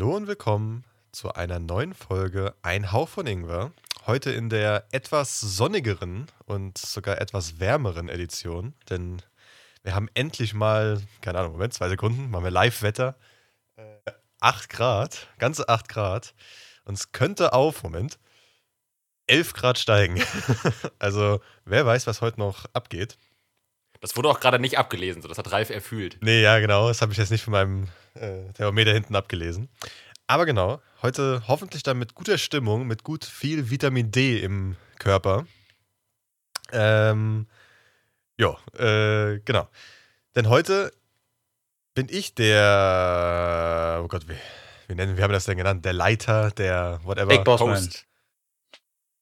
Hallo und willkommen zu einer neuen Folge Ein Hauch von Ingwer. Heute in der etwas sonnigeren und sogar etwas wärmeren Edition, denn wir haben endlich mal, keine Ahnung, Moment, zwei Sekunden, machen wir Live-Wetter. Äh, 8 Grad, ganze 8 Grad. Und es könnte auf, Moment, 11 Grad steigen. also, wer weiß, was heute noch abgeht. Das wurde auch gerade nicht abgelesen, so das hat Ralf erfühlt. Nee, ja, genau. Das habe ich jetzt nicht von meinem äh, Thermometer hinten abgelesen. Aber genau, heute hoffentlich dann mit guter Stimmung, mit gut viel Vitamin D im Körper. Ähm, ja, äh, genau. Denn heute bin ich der, oh Gott, wie, wie nennen wie haben wir das denn genannt? Der Leiter, der whatever. Big Boss Man.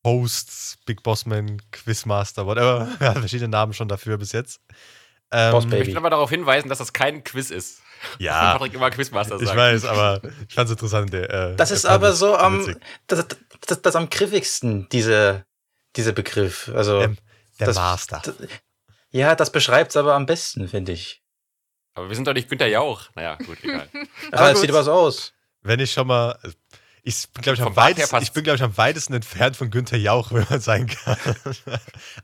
Hosts, Big Bossman, Quizmaster, whatever. Wir haben verschiedene Namen schon dafür bis jetzt. Ähm, Boss Ich Baby. möchte aber darauf hinweisen, dass das kein Quiz ist. Ja, Patrick immer Quizmaster ich sagt. weiß, aber ich fand es interessant. Der, äh, Das ich ist aber so am, witzig. das, das, das am griffigsten, diese, dieser Begriff. Also, Der, der das- Master. das, ja, das beschreibt es aber am besten, finde ich. Aber wir sind doch nicht Günther Jauch. Naja, gut, egal. Aber es sieht aber so aus. Wenn ich schon mal. Ich bin, glaube ich, am weitesten, ich bin, glaube ich, am weitesten entfernt von Günther Jauch, wenn man sein kann.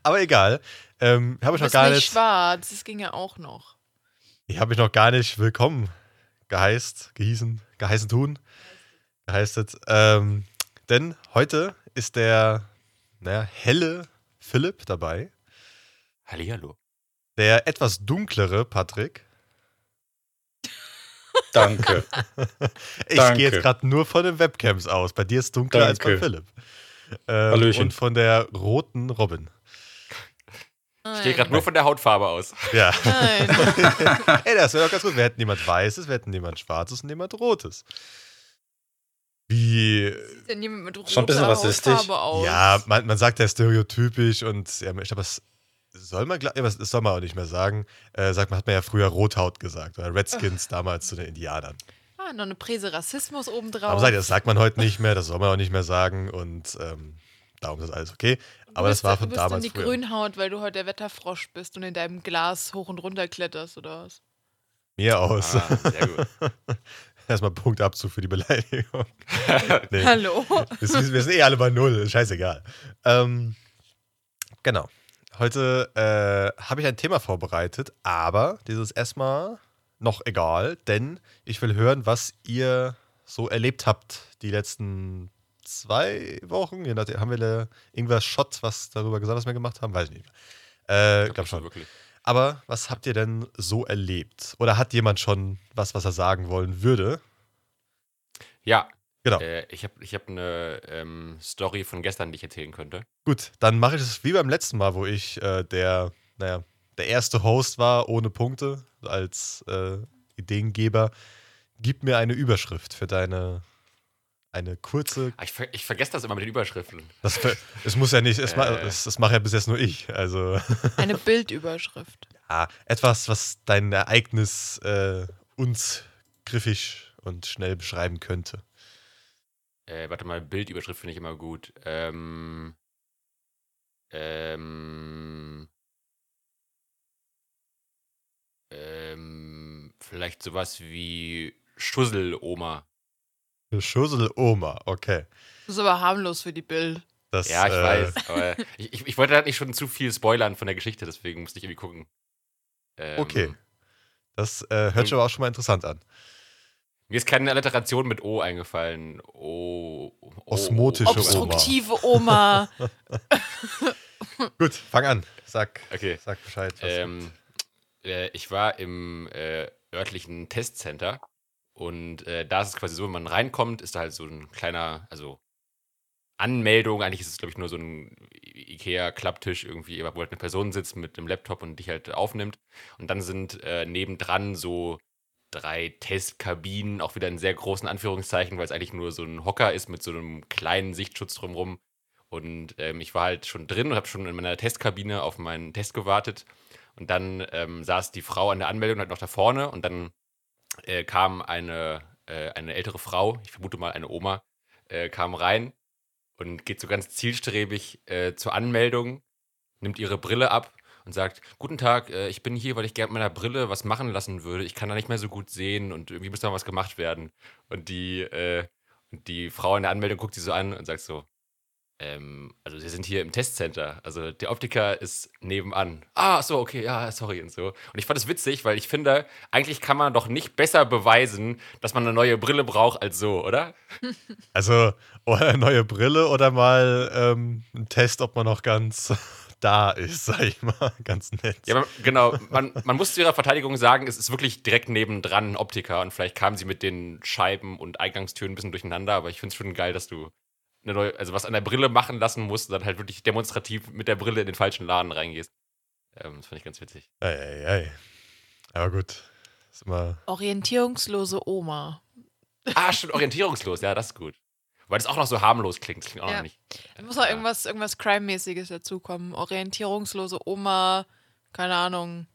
aber egal. Ähm, habe ich Du noch gar nicht nicht. schwarz, das ging ja auch noch. Ich habe mich noch gar nicht willkommen geheißt, gehießen, geheißen tun, geheistet. Ähm, denn heute ist der, naja, helle Philipp dabei, Hallihallo. der etwas dunklere Patrick. Danke. Ich Danke. gehe jetzt gerade nur von den Webcams aus. Bei dir ist dunkler als bei Danke. Philipp. Ähm, Hallöchen. Und von der roten Robin. Ich gehe gerade nur von der Hautfarbe aus. Ja. Nein. Ey, das wäre doch ganz gut. Wir hätten jemand Weißes, wir hätten jemand Schwarzes und jemand Rotes. Wie. Denn jemand mit roter Schon ein bisschen rassistisch. Hautfarbe aus. Ja, man, man sagt ja stereotypisch und ja, ich glaube, das soll man, ja, das soll man auch nicht mehr sagen. Äh, sagt man, hat man ja früher Rothaut gesagt. Oder Redskins damals zu den Indianern. Ah, noch eine Präse Rassismus obendrauf. Aber sagt, das sagt man heute nicht mehr, das soll man auch nicht mehr sagen und ähm, darum ist alles okay. Aber du das bist, war von du bist damals in die früher. Grünhaut, weil du heute der Wetterfrosch bist und in deinem Glas hoch und runter kletterst, oder was? Mir aus. Ah, sehr gut. Erstmal Punktabzug für die Beleidigung. Nee. Hallo? Wir sind, wir sind eh alle bei Null, ist scheißegal. Ähm, genau. Heute äh, habe ich ein Thema vorbereitet, aber dieses erstmal noch egal, denn ich will hören, was ihr so erlebt habt die letzten zwei Wochen. Je nachdem, haben wir da irgendwas Shot, was darüber gesagt, was wir gemacht haben? Weiß ich nicht. Mehr. Äh, glaub schon. Wirklich. Aber was habt ihr denn so erlebt? Oder hat jemand schon was, was er sagen wollen würde? Ja, Genau. äh, ich habe ich hab eine ähm, Story von gestern, die ich erzählen könnte. Gut, dann mache ich es wie beim letzten Mal, wo ich äh, der, naja, der erste Host war ohne Punkte als äh, Ideengeber. Gib mir eine Überschrift für deine eine kurze. Ah, ich, ver ich vergesse das immer mit den Überschriften. Das, es muss ja nicht, es, ma, Äh. es, das mache ja bis jetzt nur ich. Also Eine Bildüberschrift. ja, etwas, was dein Ereignis äh, uns griffig und schnell beschreiben könnte. Äh, warte mal, Bildüberschrift finde ich immer gut. Ähm. Ähm. Ähm. Vielleicht sowas wie Schusseloma. Schusseloma, okay. Das ist aber harmlos für die Bild. Das, Ja, ich äh, weiß, aber ich, ich, ich wollte halt nicht schon zu viel spoilern von der Geschichte, deswegen musste ich irgendwie gucken. Ähm, Okay. Das äh, hört sich aber auch schon mal interessant an. Mir ist keine Alliteration mit O eingefallen. O. o Osmotische Oma. Obstruktive Oma. Gut, fang an. Sag, Okay. sag Bescheid. Ähm, äh, ich war im äh, örtlichen Testcenter und äh, da ist es quasi so, wenn man reinkommt, ist da halt so ein kleiner, also Anmeldung. Eigentlich ist es, glaube ich, nur so ein IKEA-Klapptisch irgendwie, wo halt eine Person sitzt mit einem Laptop und dich halt aufnimmt. Und dann sind äh, nebendran so drei Testkabinen, auch wieder in sehr großen Anführungszeichen, weil es eigentlich nur so ein Hocker ist mit so einem kleinen Sichtschutz drumherum. Und ähm, ich war halt schon drin und habe schon in meiner Testkabine auf meinen Test gewartet. Und dann ähm, saß die Frau an der Anmeldung halt noch da vorne und dann äh, kam eine, äh, eine ältere Frau, ich vermute mal eine Oma, äh, kam rein und geht so ganz zielstrebig äh, zur Anmeldung, nimmt ihre Brille ab und sagt, guten Tag, äh, ich bin hier, weil ich gerne mit meiner Brille was machen lassen würde. Ich kann da nicht mehr so gut sehen und irgendwie muss da was gemacht werden. Und die, äh, die Frau in der Anmeldung guckt sie so an und sagt so, ähm, also sie sind hier im Testcenter. Also der Optiker ist nebenan. Ah, so, okay, ja, sorry und so. Und ich fand es witzig, weil ich finde, eigentlich kann man doch nicht besser beweisen, dass man eine neue Brille braucht als so, oder? Also, oder eine neue Brille oder mal ähm, ein Test, ob man noch ganz da ist, sag ich mal. Ganz nett. Ja, man, genau. Man, man muss zu ihrer Verteidigung sagen, es ist wirklich direkt nebendran ein Optiker und vielleicht kamen sie mit den Scheiben und Eingangstüren ein bisschen durcheinander, aber ich finde es schon geil, dass du eine neue, also was an der Brille machen lassen musst und dann halt wirklich demonstrativ mit der Brille in den falschen Laden reingehst. Ähm, das fand ich ganz witzig. Ei, ei, ei. Aber gut. Ist immer. Orientierungslose Oma. Ah, stimmt, orientierungslos, ja, das ist gut. Weil das auch noch so harmlos klingt. Das klingt auch Ja. noch nicht. Da muss noch irgendwas, irgendwas Crime-mäßiges dazukommen. Orientierungslose Oma, keine Ahnung,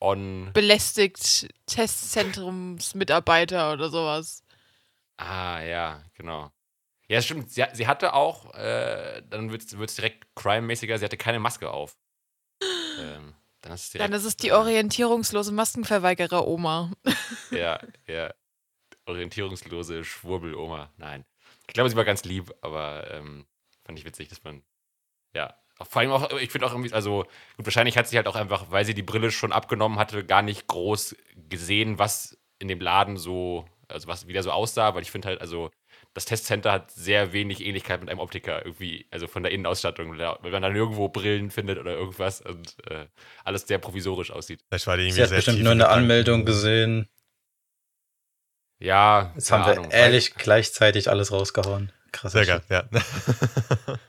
On. belästigt Testzentrumsmitarbeiter oder sowas. Ah, ja, genau. Ja, stimmt. Sie, sie hatte auch, äh, dann wird es direkt crime-mäßiger, sie hatte keine Maske auf. ähm, dann ist es direkt. Dann ist es die äh, orientierungslose Maskenverweigerer-Oma. Ja, ja. Orientierungslose Schwurbeloma. Nein. Ich glaube, sie war ganz lieb, aber ähm, fand ich witzig, dass man. Ja. Vor allem auch, ich finde auch irgendwie, also gut, wahrscheinlich hat sie halt auch einfach, weil sie die Brille schon abgenommen hatte, gar nicht groß gesehen, was in dem Laden so, also was wieder so aussah, weil ich finde halt, also das Testcenter hat sehr wenig Ähnlichkeit mit einem Optiker irgendwie, also von der Innenausstattung, weil man dann irgendwo Brillen findet oder irgendwas und äh, alles sehr provisorisch aussieht. Vielleicht war die irgendwie Sie hat sehr bestimmt nur in eine. Anmeldung gesehen. Ja, Jetzt haben wir Ahnung. ehrlich gleichzeitig alles rausgehauen. Krass. Sehr geil, ja.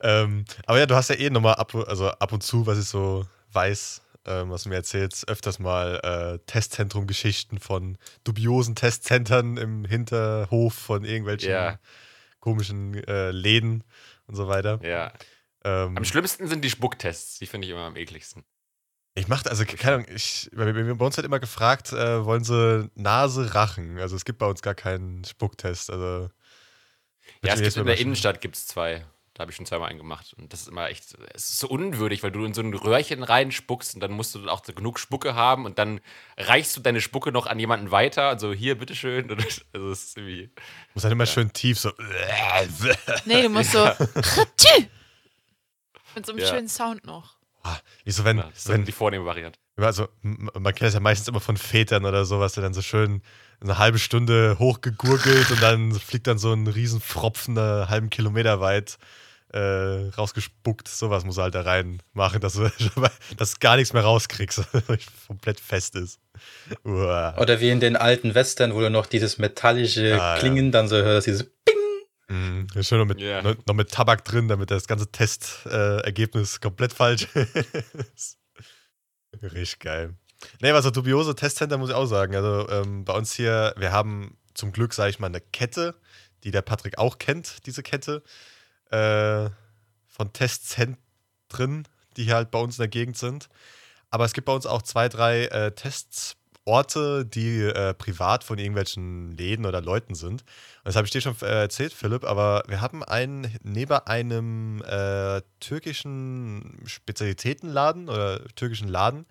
ähm, aber ja, du hast ja eh nochmal ab, also ab und zu, was ich so weiß, ähm, was du mir erzählst, öfters mal äh, Testzentrum-Geschichten von dubiosen Testzentren im Hinterhof von irgendwelchen Ja. komischen äh, Läden und so weiter. Ja. Ähm, Am schlimmsten sind die Spucktests. Die finde ich immer am ekligsten. Ich machte, also keine Ahnung, ich, bei, bei uns hat immer gefragt, äh, wollen sie Nase, Rachen? Also es gibt bei uns gar keinen Spucktest. Also Ja, es Wird gibt in der jetzt Innenstadt gibt es zwei. Da habe ich schon zweimal einen gemacht. Und das ist immer echt, es ist so unwürdig, weil du in so ein Röhrchen reinspuckst und dann musst du auch so genug Spucke haben und dann reichst du deine Spucke noch an jemanden weiter. Also hier, bitteschön. Und das- Also es ist irgendwie. muss dann immer schön tief so. Nee, du musst so. Mit so einem Ja. schönen Sound noch. Wie so, wenn, Ja, das ist wenn die vornehme Variante. also, man kennt das ja meistens immer von Vätern oder sowas, der dann so schön eine halbe Stunde hochgegurgelt und dann fliegt dann so ein riesen Pfropfen einen halben Kilometer weit äh, rausgespuckt. Sowas muss er halt da reinmachen, dass du, dass du gar nichts mehr rauskriegst, komplett fest ist. Uah. Oder wie in den alten Western, wo du noch dieses metallische Ah, ja. Klingen dann so hörst, dieses Ist schön noch mit, Ja. noch, noch mit Tabak drin, damit das ganze Testergebnis äh, komplett falsch ist. Richtig geil. Nee, was so dubiose Testcenter muss ich auch sagen. Also ähm, bei uns hier, wir haben zum Glück, sage ich mal, eine Kette, die der Patrick auch kennt, diese Kette äh, von Testzentren, die hier halt bei uns in der Gegend sind. Aber es gibt bei uns auch zwei, drei äh, Testorte, die äh, privat von irgendwelchen Läden oder Leuten sind. Und das habe ich dir schon äh, erzählt, Philipp, aber wir haben einen neben einem äh, türkischen Spezialitätenladen oder türkischen Laden.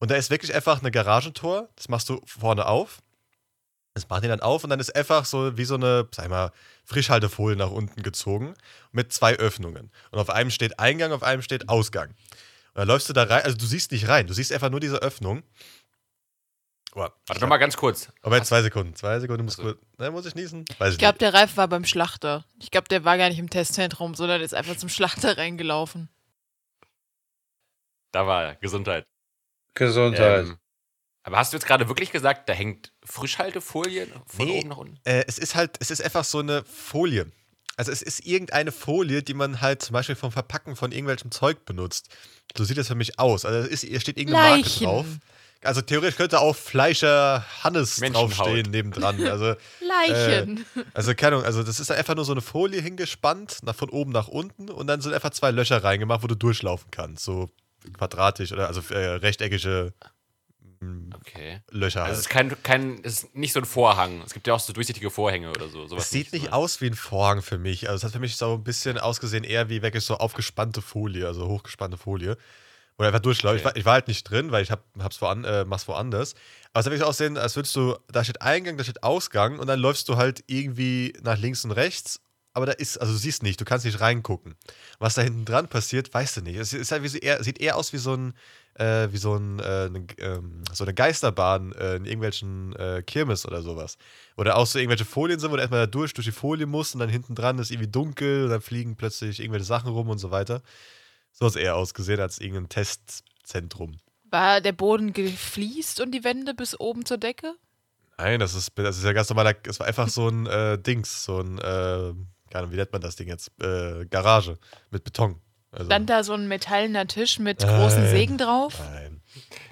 Und da ist wirklich einfach eine Garagentor. Das machst du vorne auf. Das macht ihr dann auf und dann ist einfach so wie so eine, sag ich mal, Frischhaltefolie nach unten gezogen mit zwei Öffnungen. Und auf einem steht Eingang, auf einem steht Ausgang. Und dann läufst du da rein, also du siehst nicht rein, du siehst einfach nur diese Öffnung. Oh, Warte doch mal ganz kurz. aber jetzt zwei Sekunden. Zwei Sekunden muss Ach so. kurz. Ne, muss ich niesen? Weiß ich Ich glaube, der Ralf war beim Schlachter. Ich glaube, der war gar nicht im Testzentrum, sondern ist einfach zum Schlachter reingelaufen. Da war er. Gesundheit. Gesundheit. Ähm, Aber hast du jetzt gerade wirklich gesagt, da hängt Frischhaltefolie von Nee. oben nach unten? Äh, es ist halt, es ist einfach so eine Folie. Also es ist irgendeine Folie, die man halt zum Beispiel vom Verpacken von irgendwelchem Zeug benutzt. So sieht das für mich aus. Also es ist, hier steht irgendeine Marke Leichen. drauf. Also theoretisch könnte auch Fleischer Hannes draufstehen nebendran. Also, Leichen. also keine Ahnung, also das ist einfach nur so eine Folie hingespannt, nach, von oben nach unten und dann sind einfach zwei Löcher reingemacht, wo du durchlaufen kannst. So quadratisch oder also äh, rechteckige mm, Okay. Löcher. Also halt. es ist kein, kein, es ist nicht so ein Vorhang. Es gibt ja auch so durchsichtige Vorhänge oder so. Sowas Es sieht nicht ne? aus wie ein Vorhang für mich. Also es hat für mich so ein bisschen ausgesehen, eher wie wirklich so aufgespannte Folie, also hochgespannte Folie. Oder einfach durchläuft. Ich, Okay. war, ich war halt nicht drin, weil ich hab, hab's woan, äh, mach's woanders. Aber es hat wirklich so aussehen, als würdest du, da steht Eingang, da steht Ausgang und dann läufst du halt irgendwie nach links und rechts. Aber da ist, also du siehst nicht, du kannst nicht reingucken. Was da hinten dran passiert, weißt du nicht. Es ist halt wie so eher, sieht eher aus wie so ein, äh, wie so, ein, äh, ne, ähm, so eine Geisterbahn äh, in irgendwelchen äh, Kirmes oder sowas. Oder auch so irgendwelche Folien sind, wo du erstmal da durch, durch die Folie musst und dann hinten dran ist irgendwie dunkel und dann fliegen plötzlich irgendwelche Sachen rum und so weiter. So hat es eher ausgesehen als irgendein Testzentrum. War der Boden gefliest und die Wände bis oben zur Decke? Nein, das ist, das ist ja ganz normaler, es war einfach so ein äh, Dings, so ein, äh, keine Ahnung, wie nennt man das Ding jetzt? Äh, Garage mit Beton. Also, Stand da so ein metallener Tisch mit großen Nein. Sägen drauf? nein,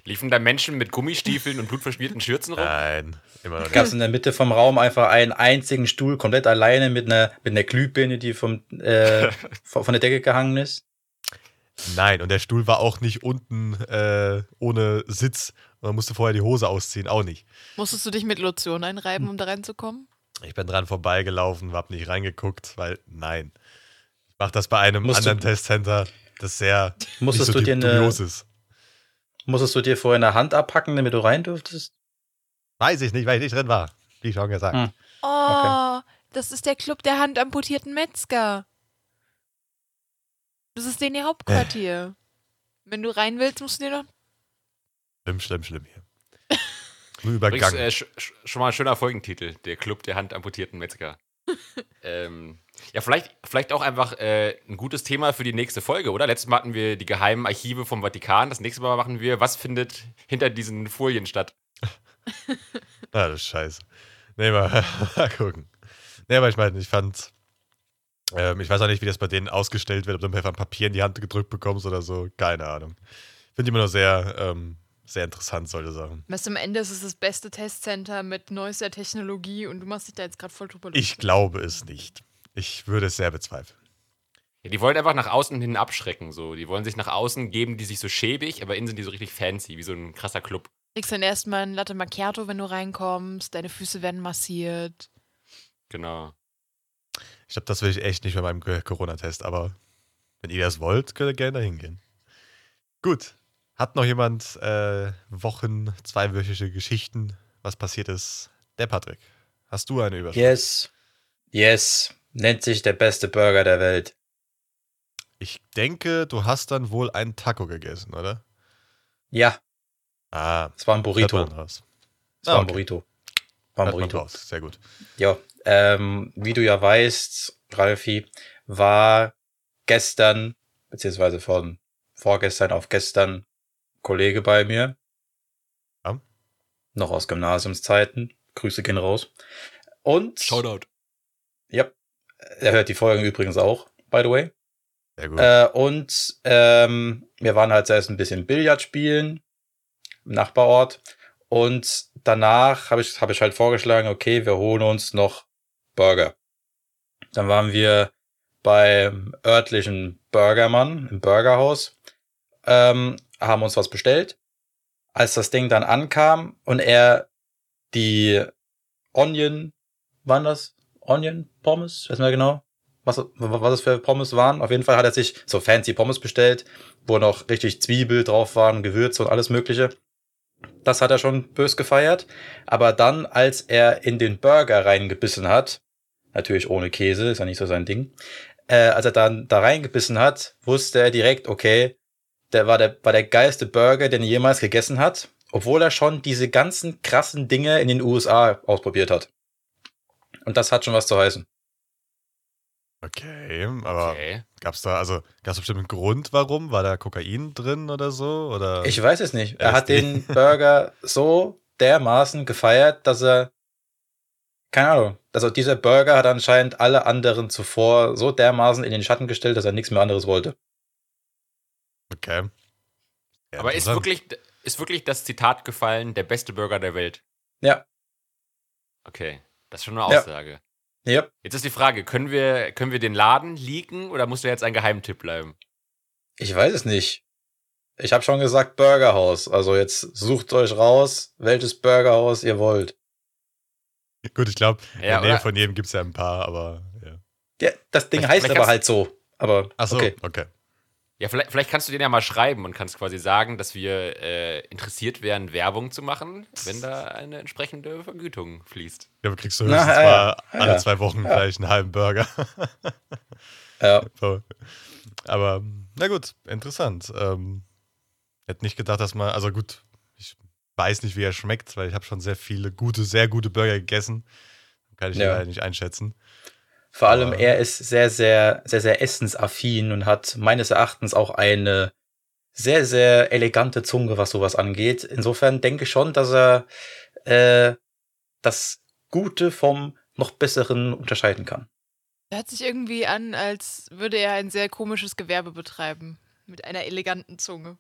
Liefen da Menschen mit Gummistiefeln und blutverschmierten Schürzen rum? nein, immer noch Gab nicht. es in der Mitte vom Raum einfach einen einzigen Stuhl, komplett alleine mit einer, mit einer Glühbirne, die vom, äh, von von der Decke gehangen ist? Nein, und der Stuhl war auch nicht unten äh, ohne Sitz. Man musste vorher die Hose ausziehen, auch nicht. Musstest du dich mit Lotion einreiben, um da reinzukommen? Ich bin dran vorbeigelaufen, hab nicht reingeguckt, weil nein. Ich mach das bei einem Musst du- anderen Testcenter, das sehr Musstest nicht so du dir eine- ist. Musstest du dir vorher eine Hand abpacken, damit du rein durftest? Weiß ich nicht, weil ich nicht drin war. Wie schon gesagt. Hm. Oh, das ist der Club der handamputierten Metzger. Das ist denen ihr Hauptquartier. Wenn du rein willst, musst du dir noch. Schlimm, schlimm, schlimm hier. Nur Übrigens, übergangen. äh, sch sch schon mal ein schöner Folgentitel: Der Club der handamputierten Metzger. ähm, ja, vielleicht, vielleicht auch einfach äh, ein gutes Thema für die nächste Folge, oder? Letztes Mal hatten wir die geheimen Archive vom Vatikan. Das nächste Mal machen wir, was findet hinter diesen Folien statt? Ah, das ist scheiße. Nee, mal, mal gucken. Nee, aber ich meine, ich fand. Ähm, ich weiß auch nicht, wie das bei denen ausgestellt wird, ob du einfach ein Papier in die Hand gedrückt bekommst oder so. Keine Ahnung. Finde immer noch sehr, ähm, sehr interessant, solche Sachen. Weißt du, am Ende ist es das beste Testcenter mit neuester Technologie und du machst dich da jetzt gerade voll drüber Ich lustig. glaube es nicht. Ich würde es sehr bezweifeln. Ja, die wollen einfach nach außen hin abschrecken. So. Die wollen sich nach außen geben, die sich so schäbig, aber innen sind die so richtig fancy, wie so ein krasser Club. Du kriegst dann erstmal ein Latte Macchiato, wenn du reinkommst. Deine Füße werden massiert. Genau. Ich glaube, das will ich echt nicht bei meinem Co- Corona-Test, aber wenn ihr das wollt, könnt ihr gerne da hingehen. Gut. Hat noch jemand äh, Wochen, zweiwöchige Geschichten, was passiert ist? Der Patrick. Hast du eine Überschrift? Yes. Yes. Nennt sich der beste Burger der Welt. Ich denke, du hast dann wohl einen Taco gegessen, oder? Ja, Ah, es war ein Burrito. Es war Ah, ein okay. Burrito. War ein Burrito. Sehr gut. Ja, ähm, wie du ja weißt, Ralfi, war gestern, beziehungsweise von vorgestern auf gestern, Kollege bei mir. Ja. Noch aus Gymnasiumszeiten. Grüße gehen raus. Und, Shoutout. ja, er hört die Folgen übrigens auch, by the way. Sehr gut. Äh, und ähm, wir waren halt zuerst ein bisschen Billard spielen im Nachbarort. Und danach habe ich, hab ich halt vorgeschlagen, okay, wir holen uns noch Burger. Dann waren wir beim örtlichen Burgermann im Burgerhaus, ähm, haben uns was bestellt. Als das Ding dann ankam und er die Onion, waren das? Onion Pommes? Weiß mehr genau was, was es für Pommes waren. Auf jeden Fall hat er sich so fancy Pommes bestellt, wo noch richtig Zwiebel drauf waren, Gewürze und alles Mögliche. Das hat er schon bös gefeiert. Aber dann, als er in den Burger reingebissen hat, natürlich ohne Käse, ist ja nicht so sein Ding, äh, als er dann da reingebissen hat, wusste er direkt, okay, der war der, war der geilste Burger, den er jemals gegessen hat, obwohl er schon diese ganzen krassen Dinge in den USA ausprobiert hat. Und das hat schon was zu heißen. okay, aber Okay. Gab's da, also, gab's bestimmt einen Grund, warum? War da Kokain drin oder so? Oder? Ich weiß es nicht. Er hat den Burger so dermaßen gefeiert, dass er, keine Ahnung, also dieser Burger hat anscheinend alle anderen zuvor so dermaßen in den Schatten gestellt, dass er nichts mehr anderes wollte. Okay. Ja, Aber ist wirklich, ist wirklich das Zitat gefallen, der beste Burger der Welt? Ja, Okay, das ist schon eine. Aussage. ja. Jetzt ist die Frage, können wir, können wir den Laden leaken oder muss der jetzt ein Geheimtipp bleiben? Ich weiß es nicht. Ich habe schon gesagt Burgerhaus. Also jetzt sucht euch raus, welches Burgerhaus ihr wollt. Gut, ich glaube, in Ja, der Nähe von jedem gibt es ja ein paar, aber ja. Ja, das Ding Vielleicht- heißt vielleicht aber halt so. Aber Achso, okay. okay. Ja, vielleicht, vielleicht kannst du den ja mal schreiben und kannst quasi sagen, dass wir äh, interessiert wären, Werbung zu machen, wenn da eine entsprechende Vergütung fließt. Ja, aber kriegst du Na, höchstens ja, mal ja, alle ja. zwei Wochen Ja. vielleicht einen halben Burger. Ja, so. Aber, na gut, interessant. Ähm, hätte nicht gedacht, dass man, also gut, ich weiß nicht, wie er schmeckt, weil ich habe schon sehr viele gute, sehr gute Burger gegessen. Kann ich Ja. leider nicht einschätzen. Vor allem er ist sehr, sehr, sehr, sehr essensaffin und hat meines Erachtens auch eine sehr, sehr elegante Zunge, was sowas angeht. Insofern denke ich schon, dass er äh, das Gute vom noch Besseren unterscheiden kann. Hört sich irgendwie an, als würde er ein sehr komisches Gewerbe betreiben. Mit einer eleganten Zunge.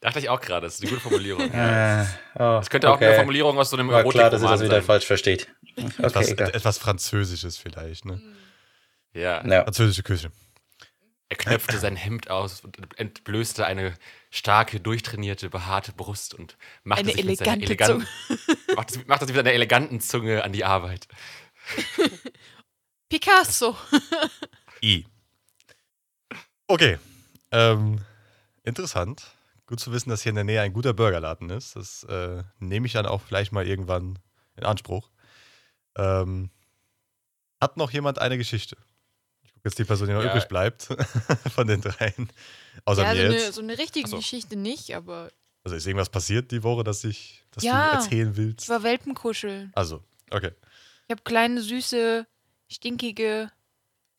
Dachte ich auch gerade, das ist eine gute Formulierung. Äh, oh, Das könnte auch eine Formulierung aus so einem War klar, dass ihr das wieder sein. falsch versteht. Etwas, Okay, egal. etwas Französisches vielleicht, ne? Ja. Ja. Französische Küche. Er knöpfte sein Hemd aus und entblößte eine starke, durchtrainierte, behaarte Brust und machte Eine sich mit seiner elegante eleganten, machte, machte sich mit seiner eleganten Zunge an die Arbeit. Picasso. I. Okay. Ähm, interessant. Gut zu wissen, dass hier in der Nähe ein guter Burgerladen ist. Das äh, nehme ich dann auch vielleicht mal irgendwann in Anspruch. Ähm, hat noch jemand eine Geschichte? Ich jetzt die Person, die noch Ja. übrig bleibt von den dreien. Außer ja, so mir eine, jetzt. so eine richtige so. Geschichte nicht, aber Also ist irgendwas passiert die Woche, dass ich, dass Ja. du erzählen ich willst? war Welpenkuscheln. Also, okay. Ich habe kleine, süße, stinkige,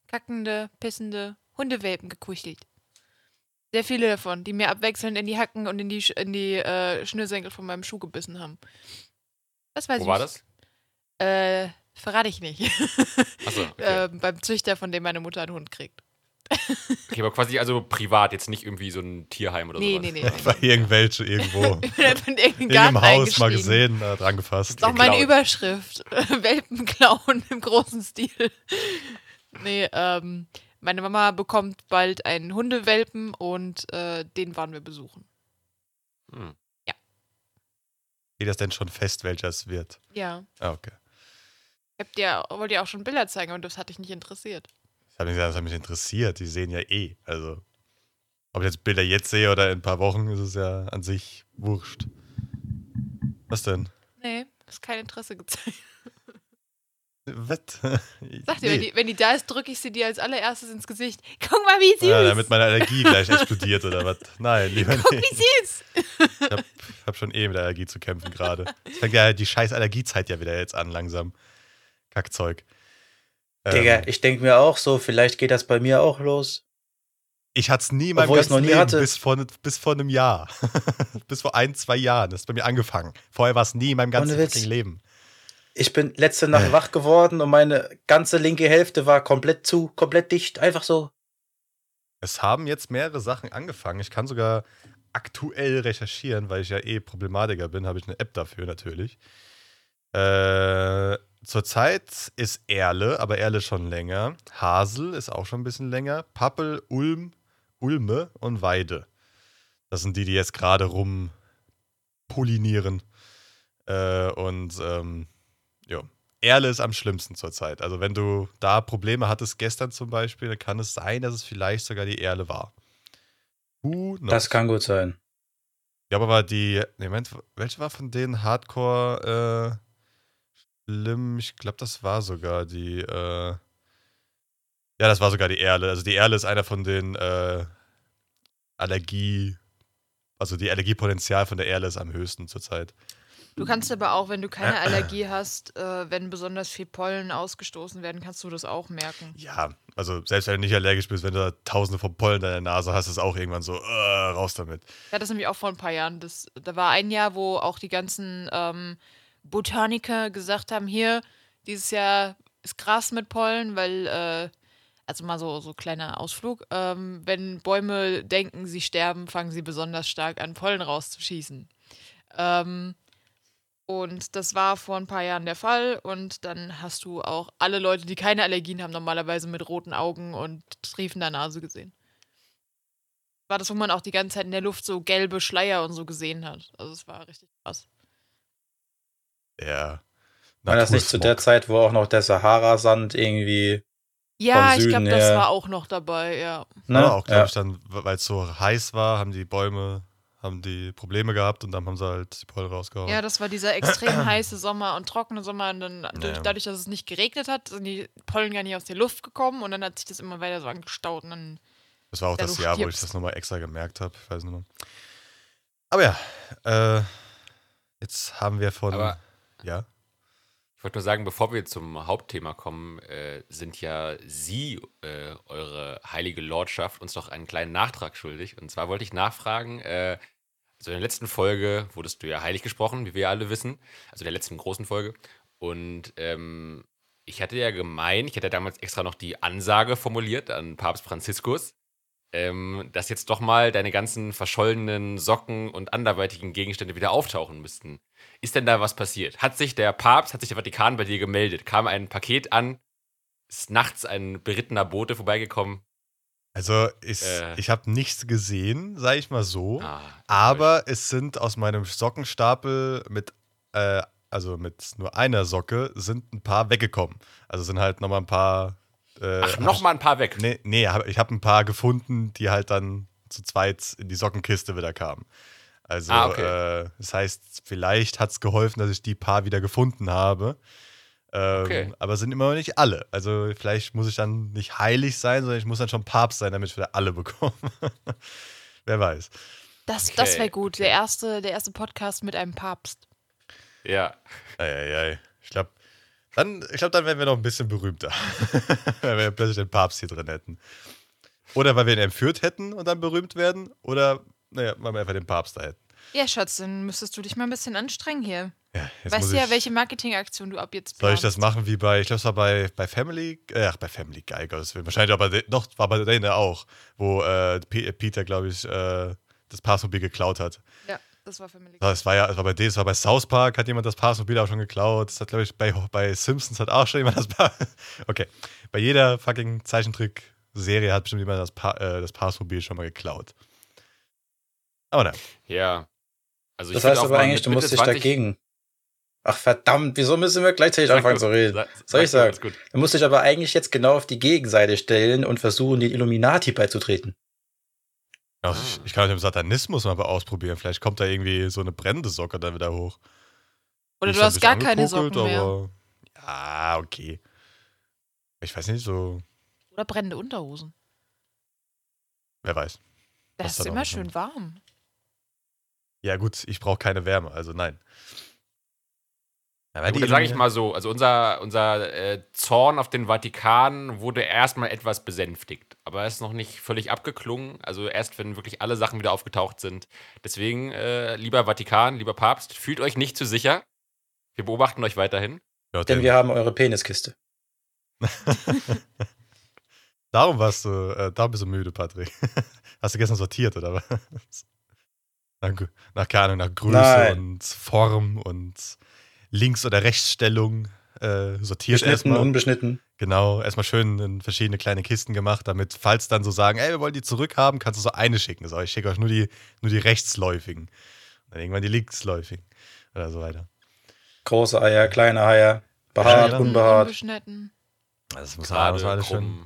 kackende, pissende Hundewelpen gekuschelt. Sehr viele davon, die mir abwechselnd in die Hacken und in die, in die äh, Schnürsenkel von meinem Schuh gebissen haben. Das war Wo süß. war das? Äh, verrate ich nicht. Achso, okay. ähm, beim Züchter, von dem meine Mutter einen Hund kriegt. okay. Aber quasi also privat, jetzt nicht irgendwie so ein Tierheim oder Nee, sowas. nee, nee. Bei irgendwelche irgendwo. Ich bin einfach in irgendeinem Haus mal gesehen, äh, dran gefasst. Das ist auch meine. Überschrift. Welpen klauen im großen Stil. Nee, ähm, meine Mama bekommt bald einen Hundewelpen und äh, den waren wir besuchen. Hm. Steht das denn schon fest, welcher es wird? Ja. Ah, okay. Ich hab dir, wollte dir auch schon Bilder zeigen, aber das hat dich nicht interessiert. Ich habe nicht gesagt, das hat mich interessiert. Die sehen ja eh. Also, ob ich jetzt Bilder jetzt sehe oder in ein paar Wochen, ist es ja an sich wurscht. Was denn? Nee, hast kein Interesse gezeigt. Was? Sag dir, wenn, die, wenn die da ist, drücke ich sie dir als allererstes ins Gesicht. Guck mal, wie süß! Ja, damit meine Allergie gleich explodiert oder was? Nein, lieber Guck, nicht. wie süß! Ich hab, hab schon eh mit der Allergie zu kämpfen gerade. Es fängt ja die scheiß Allergiezeit ja wieder jetzt an, langsam. Kackzeug. Ähm, Digga, ich denke mir auch so, vielleicht geht das bei mir auch los. Ich hatte es nie in meinem Obwohl ganzen noch nie Leben, hatte. bis vor, ne- bis vor einem Jahr. bis vor ein, zwei Jahren. Das ist bei mir angefangen. Vorher war es nie in meinem ganzen Leben. Ich bin letzte Nacht Äh. wach geworden und meine ganze linke Hälfte war komplett zu, komplett dicht, einfach so. Es haben jetzt mehrere Sachen angefangen. Ich kann sogar aktuell recherchieren, weil ich ja eh Problematiker bin, habe ich eine App dafür natürlich. Äh, zurzeit ist Erle, aber Erle schon länger. Hasel ist auch schon ein bisschen länger. Pappel, Ulm, Ulme und Weide. Das sind die, die jetzt gerade rum pollinieren. Äh, und ähm, ja. Erle ist am schlimmsten zurzeit. Also wenn du da Probleme hattest gestern zum Beispiel, dann kann es sein, dass es vielleicht sogar die Erle war. Who knows? Das kann gut sein. Ja, aber war die, nee, Moment, welche war von denen Hardcore äh, schlimm? Ich glaube, das war sogar die, äh, ja, das war sogar die Erle. Also die Erle ist einer von den äh, Allergie, also die Allergiepotenzial von der Erle ist am höchsten zurzeit. Du kannst aber auch, wenn du keine Allergie hast, äh, wenn besonders viel Pollen ausgestoßen werden, kannst du das auch merken. Ja, also selbst wenn du nicht allergisch bist, wenn du da tausende von Pollen in deiner Nase hast, ist auch irgendwann so, äh, raus damit. Ich hatte das nämlich auch vor ein paar Jahren. Das, da war ein Jahr, wo auch die ganzen ähm, Botaniker gesagt haben, hier, dieses Jahr ist Gras mit Pollen, weil, äh, also mal so, so kleiner Ausflug, ähm, wenn Bäume denken, sie sterben, fangen sie besonders stark an, Pollen rauszuschießen. Ähm, und das war vor ein paar Jahren der Fall. Und dann hast du auch alle Leute, die keine Allergien haben, normalerweise mit roten Augen und triefender Nase gesehen. War das, wo man auch die ganze Zeit in der Luft so gelbe Schleier und so gesehen hat. Also es war richtig krass. Ja. War das nicht zu der Zeit, wo auch noch der Sahara-Sand irgendwie. Ja, Vom ich glaube, das war auch noch dabei, ja. Ne? Ne? auch, glaube ja. ich, dann, weil es so heiß war, haben die Bäume, haben die Probleme gehabt und dann haben sie halt die Pollen rausgehauen. Ja, das war dieser extrem heiße Sommer und trockene Sommer. Und dann durch, Ja. dadurch, dass es nicht geregnet hat, sind die Pollen gar nicht aus der Luft gekommen. Und dann hat sich das immer weiter so angestaut. Und dann Das war auch Ja, das Jahr, wo ich das nochmal extra gemerkt habe. Ich weiß nicht mehr. Aber ja, äh, jetzt haben wir von. Aber ja. ich wollte nur sagen, bevor wir zum Hauptthema kommen, äh, sind ja Sie, äh, eure heilige Lordschaft, uns noch einen kleinen Nachtrag schuldig. Und zwar wollte ich nachfragen, äh, also in der letzten Folge wurdest du ja heilig gesprochen, wie wir alle wissen. Also der letzten großen Folge. Und ähm, ich hatte ja gemeint, ich hatte damals extra noch die Ansage formuliert an Papst Franziskus, ähm, dass jetzt doch mal deine ganzen verschollenen Socken und anderweitigen Gegenstände wieder auftauchen müssten. Ist denn da was passiert? Hat sich der Papst, hat sich der Vatikan bei dir gemeldet? Kam ein Paket an? Ist nachts ein berittener Bote vorbeigekommen? Also, ich, Äh. ich habe nichts gesehen, sage ich mal so. Ah, aber es sind aus meinem Sockenstapel mit, äh, also mit nur einer Socke, sind ein paar weggekommen. Also sind halt nochmal ein paar. Äh, Ach, nochmal ein paar weg. Nee, nee hab, ich habe ein paar gefunden, die halt dann zu zweit in die Sockenkiste wieder kamen. Also, Ah, okay. äh, das heißt, vielleicht hat es geholfen, dass ich die paar wieder gefunden habe. Ähm, Okay. Aber sind immer noch nicht alle. Also, vielleicht muss ich dann nicht heilig sein, sondern ich muss dann schon Papst sein, damit ich wieder alle bekomme. Wer weiß. das, das Okay, wäre gut. Der, erste, der erste Podcast mit einem Papst. Ja. Eieiei. Ich glaube, dann, ich glaub, dann wären wir noch ein bisschen berühmter. Wenn wir plötzlich den Papst hier drin hätten. Oder weil wir ihn entführt hätten und dann berühmt werden. Oder, naja, weil wir einfach den Papst da hätten. Ja, Schatz, dann müsstest du dich mal ein bisschen anstrengen hier. Ja, jetzt weißt du ja, welche Marketingaktion du ab jetzt Soll ich planst. das machen wie bei, ich glaube, es war bei, bei Family, äh, ach, bei Family Guy, Gottes Willen. Wahrscheinlich aber, doch, war bei denen auch, wo äh, Peter, glaube ich, äh, das Passmobil geklaut hat. Ja, das war Family. Das war ja, das war bei das war bei South Park, hat jemand das Passmobil auch schon geklaut. Das hat, glaube ich, bei, bei Simpsons hat auch schon jemand das Pa- Okay. Bei jeder fucking Zeichentrick-Serie hat bestimmt jemand das, pa äh, das Passmobil schon mal geklaut. Aber nein. Ja. Also Das heißt auch aber eigentlich, du musst dich 20 dagegen. Ach verdammt, wieso müssen wir gleichzeitig Sag anfangen du, zu reden? sag- Soll ich sagen? gut. Du musst dich aber eigentlich jetzt genau auf die Gegenseite stellen und versuchen, den Illuminati beizutreten. Also ich, ich kann mit dem Satanismus mal ausprobieren. Vielleicht kommt da irgendwie so eine brennende Socke dann wieder hoch. Oder du hast gar keine Socken mehr. aber- Ja, okay. Ich weiß nicht, so, Oder brennende Unterhosen. wer weiß. Das ist immer schön warm. Ja, gut, ich brauche keine Wärme, also nein. Ja, dann sage ich mal so, also unser, unser äh, Zorn auf den Vatikan wurde erstmal etwas besänftigt, aber er ist noch nicht völlig abgeklungen, also erst wenn wirklich alle Sachen wieder aufgetaucht sind. Deswegen, äh, lieber Vatikan, lieber Papst, fühlt euch nicht zu sicher. Wir beobachten euch weiterhin. Ja, Denn denn wir haben eure Peniskiste. darum warst du, äh, darum bist du müde, Patrick. Hast du gestern sortiert, oder was? Nach, nach, keine Ahnung, nach Größe Nein. und Form und Links- oder Rechtsstellung äh, sortiert Beschnitten, erstmal. unbeschnitten. Genau, erstmal schön in verschiedene kleine Kisten gemacht, damit, falls dann so sagen, ey, wir wollen die zurückhaben, kannst du so eine schicken. So, ich schicke euch nur die, nur die rechtsläufigen. Und dann irgendwann die linksläufigen. Oder so weiter. Große Eier, kleine Eier, behaart, ja. unbehaart. Unbeschnitten. Also das muss, muss alles schön.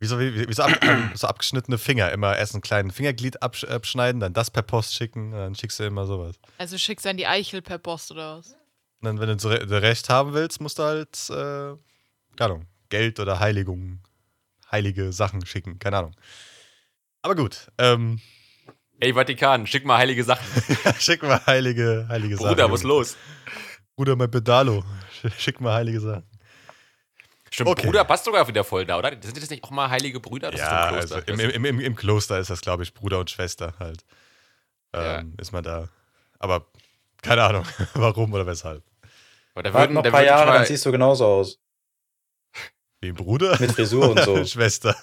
Wie so, wie, wie so, ab, so abgeschnittene Finger. Immer erst einen kleinen Fingerglied absch abschneiden, dann das per Post schicken, und dann schickst du immer sowas. Also schickst du an die Eichel per Post oder was? Und dann, wenn du Recht haben willst, musst du halt, äh, keine Ahnung, Geld oder Heiligung, heilige Sachen schicken, keine Ahnung. Aber gut, ähm, Ey, Vatikan, schick mal heilige Sachen. Schick mal heilige, heilige Sachen. Bruder, was los? Bruder, mein Pedalo. Schick mal heilige Sachen. Stimmt, Okay. Bruder passt sogar wieder voll da, oder? Sind das nicht auch mal heilige Brüder? Das ja, ist also im, Kloster. im, im, im Kloster ist das, glaube ich, Bruder und Schwester halt. Ja. Ähm, Ist man da. Aber keine Ahnung, warum oder weshalb. Aber da Warte würden, noch ein paar Jahre, mal, dann siehst du genauso aus. Wie ein Bruder? Mit Frisur und so. Schwester.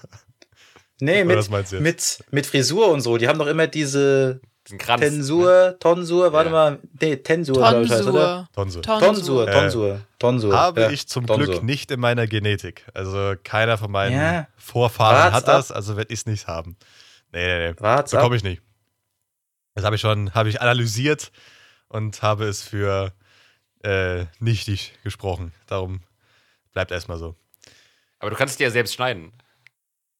Nee, mit, mit, mit Frisur und so. Die haben doch immer diese Kranz. ne? Tensur, Tonsur, warte Ja. mal. Nee, Tensur, ich, heißt, oder? Tonsur. Tonso. Tonsur, Äh, Tonsur, Tonsur. Habe ja, ich zum Tonsur. Glück nicht in meiner Genetik. Also keiner von meinen Ja. Vorfahren Wart's hat das, also werde ich es nicht haben. Nee, nee, nee. Wart's ab. Bekomme ich nicht. Das habe ich schon, habe ich analysiert und habe es für äh, nichtig gesprochen. Darum bleibt erstmal so. Aber du kannst es dir ja selbst schneiden.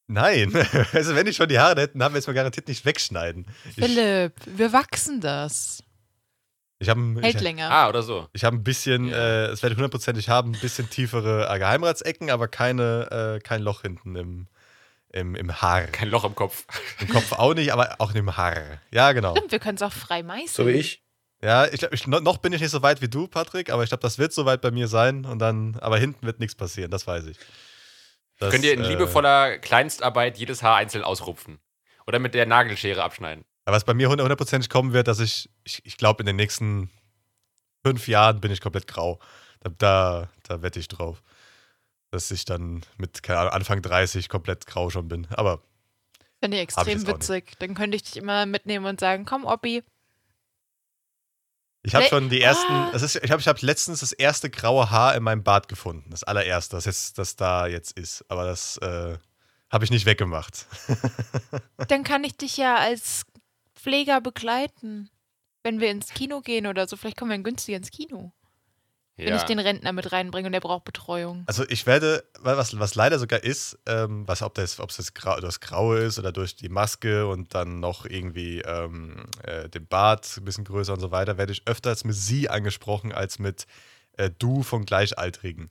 Nein, also wenn ich schon die Haare hätten, haben wir es mal garantiert nicht wegschneiden. Ich, Philipp, wir wachsen das. ich habe Hält ich, länger. Ah, oder so. ich hab ein bisschen, Ja. äh, es werde ich hundertprozentig haben, ein bisschen tiefere äh, Geheimratsecken, aber keine, äh, kein Loch hinten im, im, im Haar. Kein Loch im Kopf. Im Kopf auch nicht, aber auch im Haar. Ja, genau. Stimmt, wir können es auch frei meißeln. So wie ich. Ja, ich glaube, ich, noch bin ich nicht so weit wie du, Patrick, aber ich glaube, das wird so weit bei mir sein und dann, aber hinten wird nichts passieren, das weiß ich. Das, Könnt ihr in äh, liebevoller Kleinstarbeit jedes Haar einzeln ausrupfen. Oder mit der Nagelschere abschneiden. Aber was bei mir hundert- hundertprozentig kommen wird, dass ich, ich, ich glaube, in den nächsten fünf Jahren bin ich komplett grau. Da, da, da wette ich drauf. Dass ich dann mit keine Ahnung, Anfang 30 komplett grau schon bin. Aber Finde ich extrem witzig. Dann könnte ich dich immer mitnehmen und sagen, komm, Oppi. Ich habe schon die ersten, Ah. das ist, ich habe ich hab letztens das erste graue Haar in meinem Bart gefunden. Das allererste, das, jetzt, das da jetzt ist. Aber das äh, habe ich nicht weggemacht. Dann kann ich dich ja als Pfleger begleiten. Wenn wir ins Kino gehen oder so, vielleicht kommen wir dann günstiger ins Kino. Wenn Ja. ich den Rentner mit reinbringe und der braucht Betreuung. Also ich werde, was, was leider sogar ist, ähm, was ob das, ob es das, Grau, das Graue ist oder durch die Maske und dann noch irgendwie ähm, äh, den Bart ein bisschen größer und so weiter, werde ich öfters mit sie angesprochen als mit äh, du von Gleichaltrigen.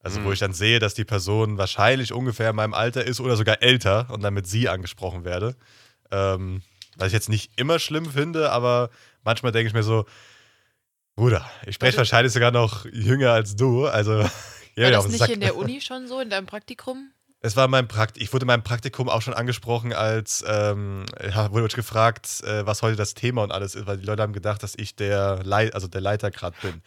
Also wo Mhm. ich dann sehe, dass die Person wahrscheinlich ungefähr in meinem Alter ist oder sogar älter und dann mit sie angesprochen werde. Ähm, was ich jetzt nicht immer schlimm finde, aber manchmal denke ich mir so, Bruder, ich spreche Also- wahrscheinlich sogar noch jünger als du, also War das nicht Sack. in der Uni schon so, in deinem Praktikum? Es war mein Prakt ich wurde in meinem Praktikum auch schon angesprochen, als ähm, ja, wurde ich gefragt, äh, was heute das Thema und alles ist, weil die Leute haben gedacht, dass ich der, Lei also der Leiter gerade bin.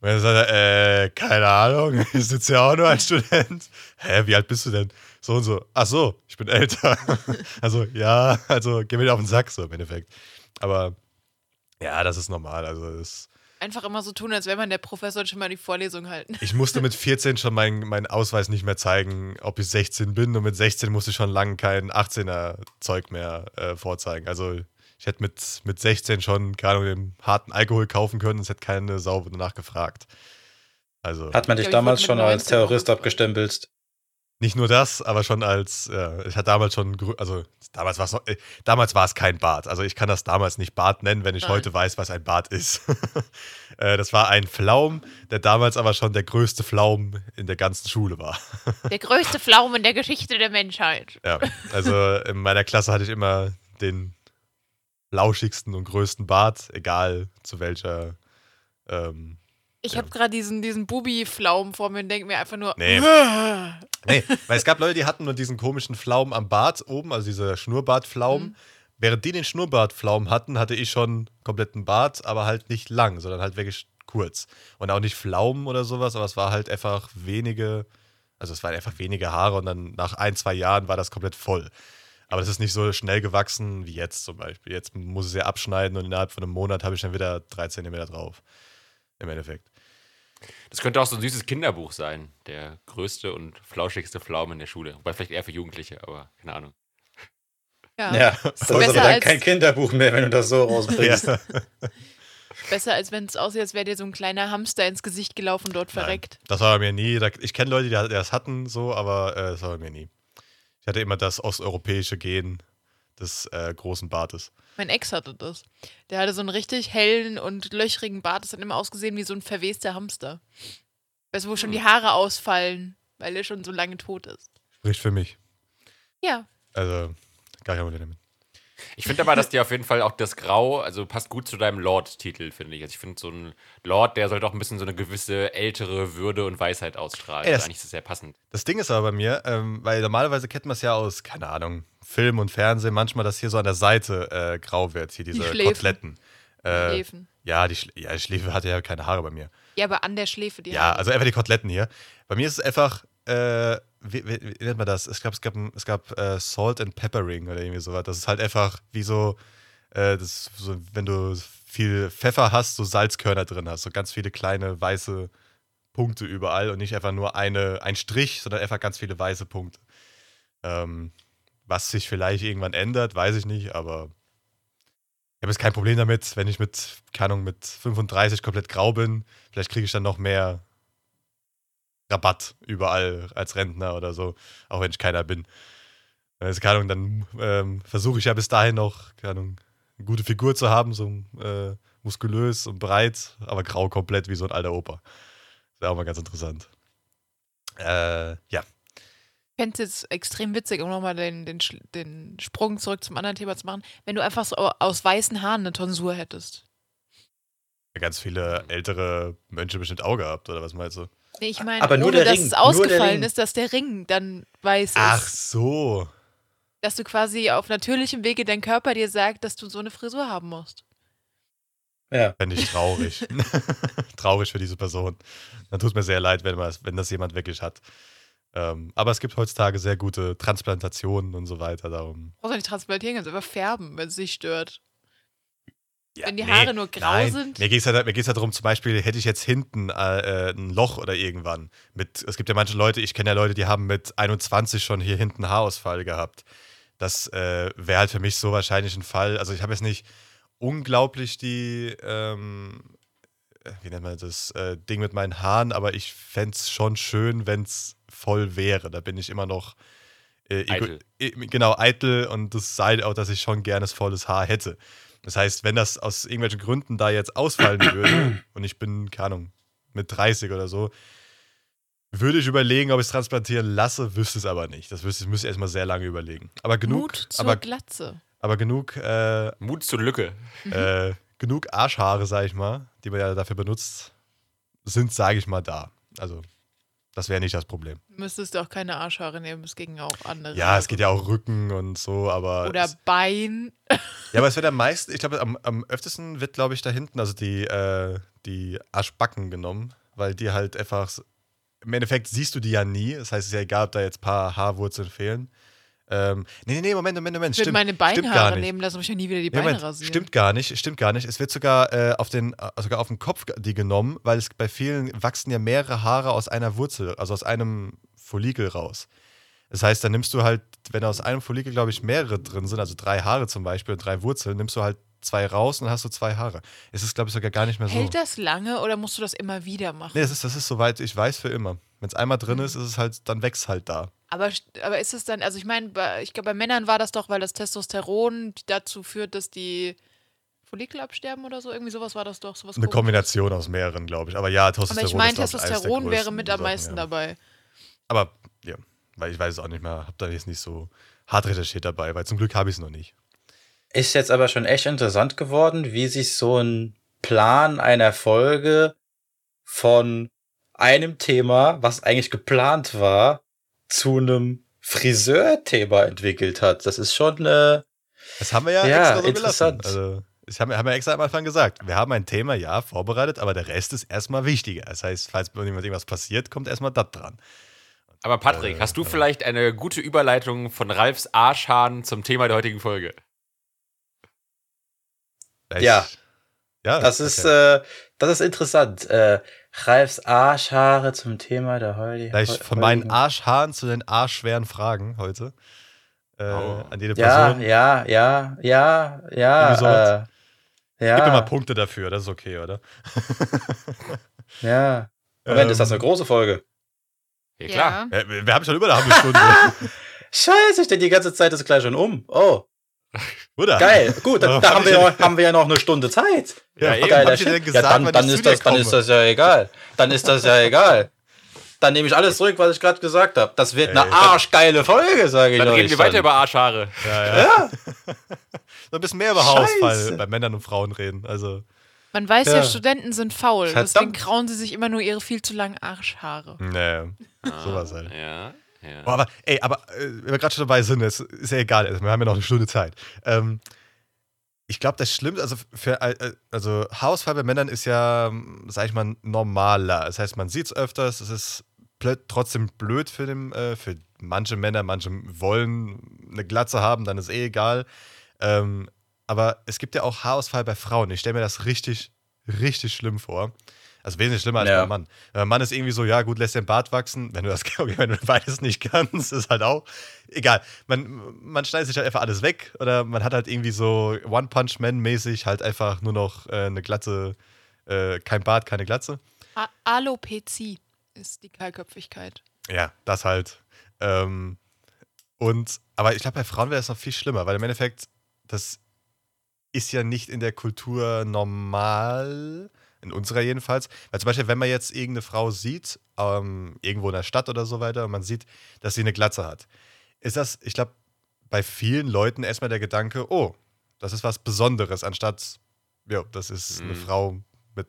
Und er sagte, äh, keine Ahnung, ich sitze ja auch nur als Student. Hä, wie alt bist du denn? So und so. Ach so, ich bin älter. also ja, also geh mir auf den Sack so im Endeffekt. Aber ja, das ist normal. Also das, Einfach immer so tun, als wäre man der Professor und schon mal die Vorlesung halten. Ich musste mit 14 schon meinen meinen Ausweis nicht mehr zeigen, ob ich 16 bin. Und mit 16 musste ich schon lange kein 18er Zeug mehr äh, vorzeigen. Also ich hätte mit, mit 16 schon, keine Ahnung, den harten Alkohol kaufen können. Es hätte keine Sau danach gefragt. Also Hat man Ich dich glaub, damals schon als 19 Terrorist abgestempelt? Nicht nur das, aber schon als, ja, ich hatte damals schon, also damals war es noch, äh, damals war es kein Bart. Also ich kann das damals nicht Bart nennen, wenn ich Nein. heute weiß, was ein Bart ist. äh, das war ein Pflaum, der damals aber schon der größte Pflaum in der ganzen Schule war. Der größte Pflaum in der Geschichte der Menschheit. Ja, also in meiner Klasse hatte ich immer den flauschigsten und größten Bart, egal zu welcher. Ähm, Ich Ja. habe gerade diesen, diesen Bubi-Pflaum vor mir und denke mir einfach nur, Nee. nee, weil es gab Leute, die hatten nur diesen komischen Pflaum am Bart oben, also dieser Schnurrbartpflaum. Mhm. Während die den Schnurrbartpflaum hatten, hatte ich schon kompletten Bart, aber halt nicht lang, sondern halt wirklich kurz. Und auch nicht Pflaumen oder sowas, aber es war halt einfach wenige, also es waren einfach wenige Haare und dann nach ein, zwei Jahren war das komplett voll. Aber das ist nicht so schnell gewachsen wie jetzt zum Beispiel. Jetzt muss ich es ja abschneiden und innerhalb von einem Monat habe ich dann wieder drei Zentimeter drauf. Im Endeffekt. Das könnte auch so ein süßes Kinderbuch sein. Der größte und flauschigste Pflaume in der Schule. Wobei vielleicht eher für Jugendliche, aber keine Ahnung. ja, Ja, das ist aber besser dann als- kein Kinderbuch mehr, wenn du das so rausbringst. Ja. besser als wenn es aussieht, als wäre dir so ein kleiner Hamster ins Gesicht gelaufen und dort verreckt. Das war bei mir nie. Ich kenne Leute, die das hatten, so, aber äh, das war bei mir nie. Ich hatte immer das osteuropäische Gen des äh, großen Bartes. Mein Ex hatte das. Der hatte so einen richtig hellen und löchrigen Bart. Das hat immer ausgesehen wie so ein verwester Hamster. Weißt du, wo schon die Haare ausfallen, weil er schon so lange tot ist. Spricht für mich. Ja, Also, gar kein Problem damit. Ich finde aber, dass dir auf jeden Fall auch das Grau, also passt gut zu deinem Lord-Titel, finde ich. Also ich finde, so ein Lord, der sollte auch ein bisschen so eine gewisse ältere Würde und Weisheit ausstrahlen. Ey, das- also eigentlich ist das sehr passend. Das Ding ist aber bei mir, ähm, weil normalerweise kennt man es ja aus, keine Ahnung, Film und Fernsehen, manchmal, dass hier so an der Seite äh, grau wird, hier diese Schläfen. Koteletten. Äh, Schläfen. ja, die, Schl ja, die Schläfe hatte ja keine Haare bei mir. Ja, aber an der Schläfe, die Ja, Haare. also einfach die Koteletten hier. Bei mir ist es einfach, äh, wie, wie, wie nennt man das? Ich glaube, es gab, es gab äh, Salt and Peppering oder irgendwie sowas. Das ist halt einfach wie so, äh, das so, wenn du viel Pfeffer hast, so Salzkörner drin hast, so ganz viele kleine weiße Punkte überall und nicht einfach nur eine, ein Strich, sondern einfach ganz viele weiße Punkte. Ähm, was sich vielleicht irgendwann ändert, weiß ich nicht, aber ich habe jetzt kein Problem damit, wenn ich mit, keine Ahnung, mit 35 komplett grau bin. Vielleicht kriege ich dann noch mehr Rabatt überall als Rentner oder so, auch wenn ich keiner bin. Also, keine Ahnung, dann ähm, versuche ich ja bis dahin noch, keine Ahnung, eine gute Figur zu haben, so äh, muskulös und breit, aber grau komplett wie so ein alter Opa. Das wäre auch mal ganz interessant. Äh, ja. Ich fände es jetzt extrem witzig, um nochmal den, den, den Sprung zurück zum anderen Thema zu machen, wenn du einfach so aus weißen Haaren eine Tonsur hättest. Ganz viele ältere Mönche bestimmt auch gehabt, oder was meinst du? Nee, ich meine, Aber nur ohne der dass Ring, es nur der ausgefallen Ring. ist, dass der Ring dann weiß ist. Ach so. Dass du quasi auf natürlichem Wege dein Körper dir sagt, dass du so eine Frisur haben musst. Ja. Fände ich traurig. traurig für diese Person. Dann tut mir sehr leid, wenn, man, wenn das jemand wirklich hat. Ähm, aber es gibt heutzutage sehr gute Transplantationen und so weiter. Darum. Brauchst du nicht transplantieren, kannst einfach färben, wenn es dich stört. Ja, Wenn die Haare nur grau nein. sind? Mir geht es halt, mir geht's halt darum, zum Beispiel, hätte ich jetzt hinten äh, äh, ein Loch oder irgendwann. Mit, es gibt ja manche Leute, ich kenne ja Leute, die haben mit 21 schon hier hinten Haarausfall gehabt. Das äh, wäre halt für mich so wahrscheinlich ein Fall. Also ich habe jetzt nicht unglaublich die, ähm, äh, wie nennt man das, äh, Ding mit meinen Haaren, aber ich fände es schon schön, wenn es voll wäre. Da bin ich immer noch äh, Eitel. äh, genau eitel und das sei auch, dass ich schon gerne volles Haar hätte. Das heißt, wenn das aus irgendwelchen Gründen da jetzt ausfallen würde und ich bin, keine Ahnung, mit 30 oder so, würde ich überlegen, ob ich es transplantieren lasse, wüsste es aber nicht. Das wüsste ich, müsste ich erstmal sehr lange überlegen. Aber genug, Mut zur aber, Glatze. aber genug, äh, Mut zur Lücke. äh, genug Arschhaare, sag ich mal, die man ja dafür benutzt, sind, sage ich mal, da. Also, das wäre nicht das Problem. Du müsstest auch keine Arschhaare nehmen, es gingen auch andere. Ja, es geht ja auch Rücken und so, aber. Oder es, Bein. ja, aber es wird am meisten, ich glaube, am, am öftesten wird, glaube ich, da hinten, also die, äh, die Arschbacken genommen, weil die halt einfach. Im Endeffekt siehst du die ja nie. Das heißt, es ist ja egal, ob da jetzt ein paar Haarwurzeln fehlen. Ähm, nee, nee, nee, Moment, Moment, Moment. Ich würde meine Beinhaare nehmen lassen, ich will nie wieder die Ja, Beine Moment, rasieren. stimmt gar nicht, stimmt gar nicht. Es wird sogar äh, auf den, äh, sogar auf den Kopf die genommen, weil es bei vielen wachsen ja mehrere Haare aus einer Wurzel, also aus einem Follikel raus. Das heißt, dann nimmst du halt, wenn aus einem Follikel, glaube ich, mehrere drin sind, also drei Haare zum Beispiel und drei Wurzeln, nimmst du halt zwei raus und dann hast du zwei Haare. Es ist, glaube ich, sogar gar nicht mehr so. Hält das lange oder musst du das immer wieder machen? Nee, das ist, das ist soweit ich weiß für immer. Wenn es einmal drin Mhm. ist, ist es halt, dann wächst halt da. Aber, aber ist es dann, also ich meine, ich glaube, bei Männern war das doch, weil das Testosteron dazu führt, dass die Follikel absterben oder so. Irgendwie sowas war das doch. Sowas Eine komisches. Kombination aus mehreren, glaube ich. Aber ja, Aber Testosteron ich meine, glaub ich, der Testosteron wäre mit am Sachen, meisten ja. dabei. Aber ja, weil ich weiß es auch nicht mehr, habe da jetzt nicht so hart recherchiert dabei, weil zum Glück habe ich es noch nicht. Ist jetzt aber schon echt interessant geworden, wie sich so ein Plan einer Folge von einem Thema, was eigentlich geplant war, zu einem Friseur-Thema entwickelt hat. Das ist schon, äh, Das haben wir ja, Ja, extra so interessant. gelassen. Also, ich habe haben ja extra am Anfang gesagt, wir haben ein Thema, ja, vorbereitet, aber der Rest ist erstmal wichtiger. Das heißt, falls irgendwas passiert, kommt erstmal das dran. Aber Patrick, Äh, hast du äh. vielleicht eine gute Überleitung von Ralfs Arschhahn zum Thema der heutigen Folge? Ich, Ja. Ja, das ist, okay. äh, das ist interessant. Äh, Ralfs Arschhaare zum Thema der heutigen. Gleich von meinen Arschhaaren zu den arschschweren Fragen heute. Äh, Oh. An jede Ja, Person. ja, ja, ja, ja. Sowas. Äh, ja. Gib mir mal Punkte dafür, das ist okay, oder? Ja. Moment, ist das eine Ähm, große Folge? Ja, klar. Wir, wir haben schon über eine halbe Stunde. Scheiße, ich denke, die ganze Zeit ist gleich schon um. Oh, Oder? geil. Gut, dann, da hab haben wir, ja, haben wir ja noch eine Stunde Zeit. Ja, ihr denn Shit. gesagt, ja, dann, dann, ist das, dann ist das ja egal. Dann ist das ja egal. Dann nehme ich alles zurück, was ich gerade gesagt habe. Das wird Ey, eine dann- arschgeile Folge, sage ich Dann euch. reden wir weiter über Arschhaare. Ja, ja. Ja, ein bisschen mehr über Scheiße. Haarausfall bei Männern und Frauen reden. Also, Man weiß ja, Ja. Studenten sind faul. Verdammt. Deswegen krauen sie sich immer nur ihre viel zu langen Arschhaare. nee. Sowas halt. Ja, ja. Boah, aber, ey, aber äh, wenn wir gerade schon dabei sind, es ist ja egal, also wir haben ja noch eine Stunde Zeit. Ähm, ich glaube, das Schlimmste, also für äh, also Haarausfall bei Männern ist ja, ähm, sag ich mal, normaler. Das heißt, man sieht es öfters, es ist trotzdem blöd für, den, äh, für manche Männer, manche wollen eine Glatze haben, dann ist eh egal. Ähm, aber es gibt ja auch Haarausfall bei Frauen. Ich stelle mir das richtig, richtig schlimm vor. Also wesentlich schlimmer als Ja. beim Mann. Beim Mann ist irgendwie so, ja gut, lässt den Bart wachsen. Wenn du das okay, wenn du beides nicht kannst, ist halt auch egal. Man, man schneidet sich halt einfach alles weg oder man hat halt irgendwie so One-Punch-Man-mäßig halt einfach nur noch äh, eine Glatze, äh, kein Bart, keine Glatze. A Alopezie ist die Kahlköpfigkeit. Ja, das halt. Ähm, und, aber ich glaube, bei Frauen wäre das noch viel schlimmer, weil im Endeffekt, das ist ja nicht in der Kultur normal, in unserer jedenfalls. Weil zum Beispiel, wenn man jetzt irgendeine Frau sieht, ähm, irgendwo in der Stadt oder so weiter, und man sieht, dass sie eine Glatze hat, ist das, ich glaube, bei vielen Leuten erstmal der Gedanke, oh, das ist was Besonderes, anstatt, ja, das ist eine Mhm. Frau mit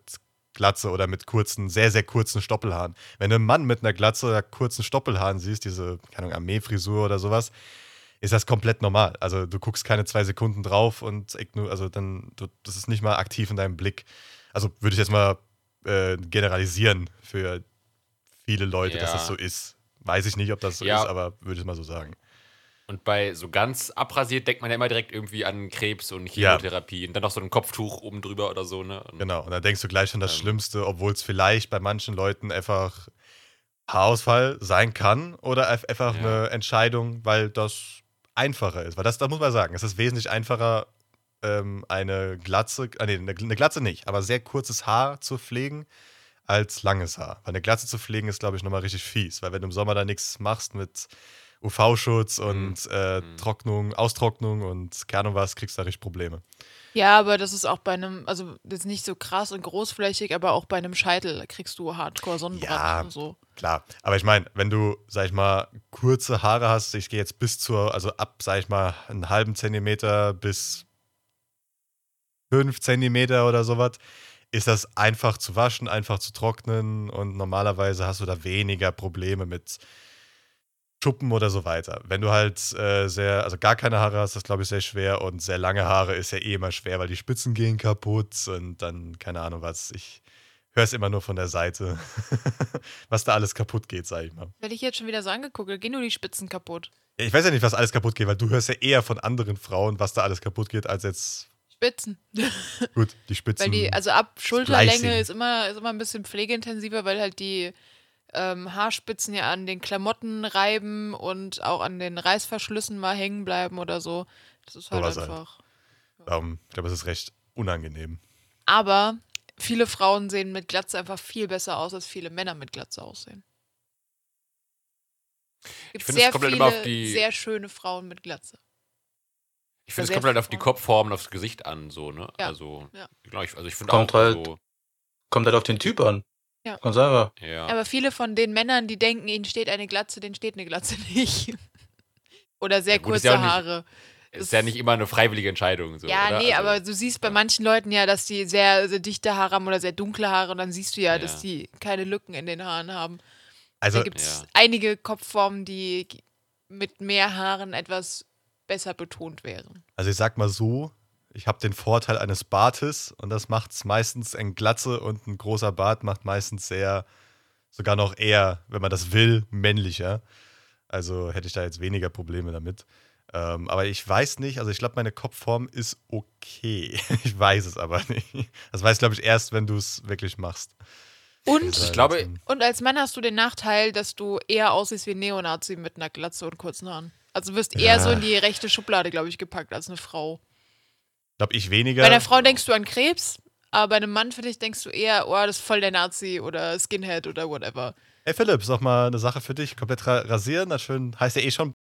Glatze oder mit kurzen, sehr, sehr kurzen Stoppelhaaren. Wenn du einen Mann mit einer Glatze oder kurzen Stoppelhaaren siehst, diese, keine Ahnung, Armeefrisur oder sowas, ist das komplett normal. Also du guckst keine zwei Sekunden drauf und also dann, du, das ist nicht mal aktiv in deinem Blick. Also würde ich jetzt mal äh, generalisieren für viele Leute, dass Ja. das so ist. Weiß ich nicht, ob das so Ja. ist, aber würde ich mal so sagen. Und bei so ganz abrasiert denkt man ja immer direkt irgendwie an Krebs und Ja. Chemotherapie und dann noch so ein Kopftuch oben drüber oder so, ne? Und Genau. Und dann denkst du gleich schon das Ähm. Schlimmste, obwohl es vielleicht bei manchen Leuten einfach Haarausfall sein kann oder einfach Ja. eine Entscheidung, weil das einfacher ist. Weil das, das muss man sagen, es ist wesentlich einfacher, ähm, eine Glatze, ah, nee, eine, Glatze nicht, aber sehr kurzes Haar zu pflegen als langes Haar. Weil eine Glatze zu pflegen ist, glaube ich, nochmal richtig fies, weil wenn du im Sommer da nichts machst mit UV-Schutz und äh, Mhm. Trocknung, Austrocknung und keine Ahnung was, kriegst du da richtig Probleme. Ja, aber das ist auch bei einem, also das ist nicht so krass und großflächig, aber auch bei einem Scheitel kriegst du Hardcore Sonnenbrand Ja. und so. Klar, aber ich meine, wenn du, sag ich mal, kurze Haare hast, ich gehe jetzt bis zur, also ab, sag ich mal, einen halben Zentimeter bis fünf Zentimeter oder sowas, ist das einfach zu waschen, einfach zu trocknen und normalerweise hast du da weniger Probleme mit Schuppen oder so weiter. Wenn du halt äh, sehr, also gar keine Haare hast, ist das glaube ich sehr schwer und sehr lange Haare ist ja eh immer schwer, weil die Spitzen gehen kaputt und dann, keine Ahnung was, ich höre es immer nur von der Seite, was da alles kaputt geht, sag ich mal. Werde ich jetzt schon wieder so angeguckt, da gehen nur die Spitzen kaputt. Ich weiß ja nicht, was alles kaputt geht, weil du hörst ja eher von anderen Frauen, was da alles kaputt geht, als jetzt, Spitzen. gut, die Spitzen. Weil die, also ab Schulterlänge ist immer, ist immer ein bisschen pflegeintensiver, weil halt die ähm, Haarspitzen ja an den Klamotten reiben und auch an den Reißverschlüssen mal hängen bleiben oder so. Das ist halt Sowas halt. einfach. ähm, ich glaube, es ist recht unangenehm. Aber viele Frauen sehen mit Glatze einfach viel besser aus, als viele Männer mit Glatze aussehen. Gibt finde, es sehr kommt halt viele immer auf die- sehr schöne Frauen mit Glatze. Ich finde, es kommt halt auf die. Kopfform und aufs Gesicht an, so, ne? Ja, Also, ja. genau, ich, also ich finde Kommt auch halt- so, Kommt halt auf den Typ an. Ja. Ganz einfach. ja. Aber viele von den Männern, die denken, ihnen steht eine Glatze, denen steht eine Glatze nicht. Oder sehr Ja, gut, ist kurze ja auch nicht- Haare. ist ja nicht immer eine freiwillige Entscheidung. So, ja, oder? nee, also, aber du siehst bei manchen Leuten ja, dass die sehr, sehr dichte Haare haben oder sehr dunkle Haare und dann siehst du ja, Ja. dass die keine Lücken in den Haaren haben. Also, da gibt es Ja. einige Kopfformen, die mit mehr Haaren etwas besser betont wären. also ich sag mal so, ich habe den Vorteil eines Bartes und das macht es meistens ein Glatze und ein großer Bart macht meistens sehr, sogar noch eher, wenn man das will, männlicher. Also hätte ich da jetzt weniger Probleme damit. Ähm, aber ich weiß nicht, also ich glaube, meine Kopfform ist okay. Ich weiß es aber nicht. Das weiß, glaube ich, erst, wenn du es wirklich machst. Und, ist Ich glaube- und als Mann hast du den Nachteil, dass du eher aussiehst wie ein Neonazi mit einer Glatze und kurzen Haaren. Also du wirst eher Ja. so in die rechte Schublade, glaube ich, gepackt als eine Frau. glaube ich weniger. Bei einer Frau denkst du an Krebs, aber bei einem Mann, finde ich, denkst du eher, oh, das ist voll der Nazi oder Skinhead oder whatever. Hey Philipp, ist doch mal eine Sache für dich. Komplett ra rasieren, das schön, heißt ja eh schon.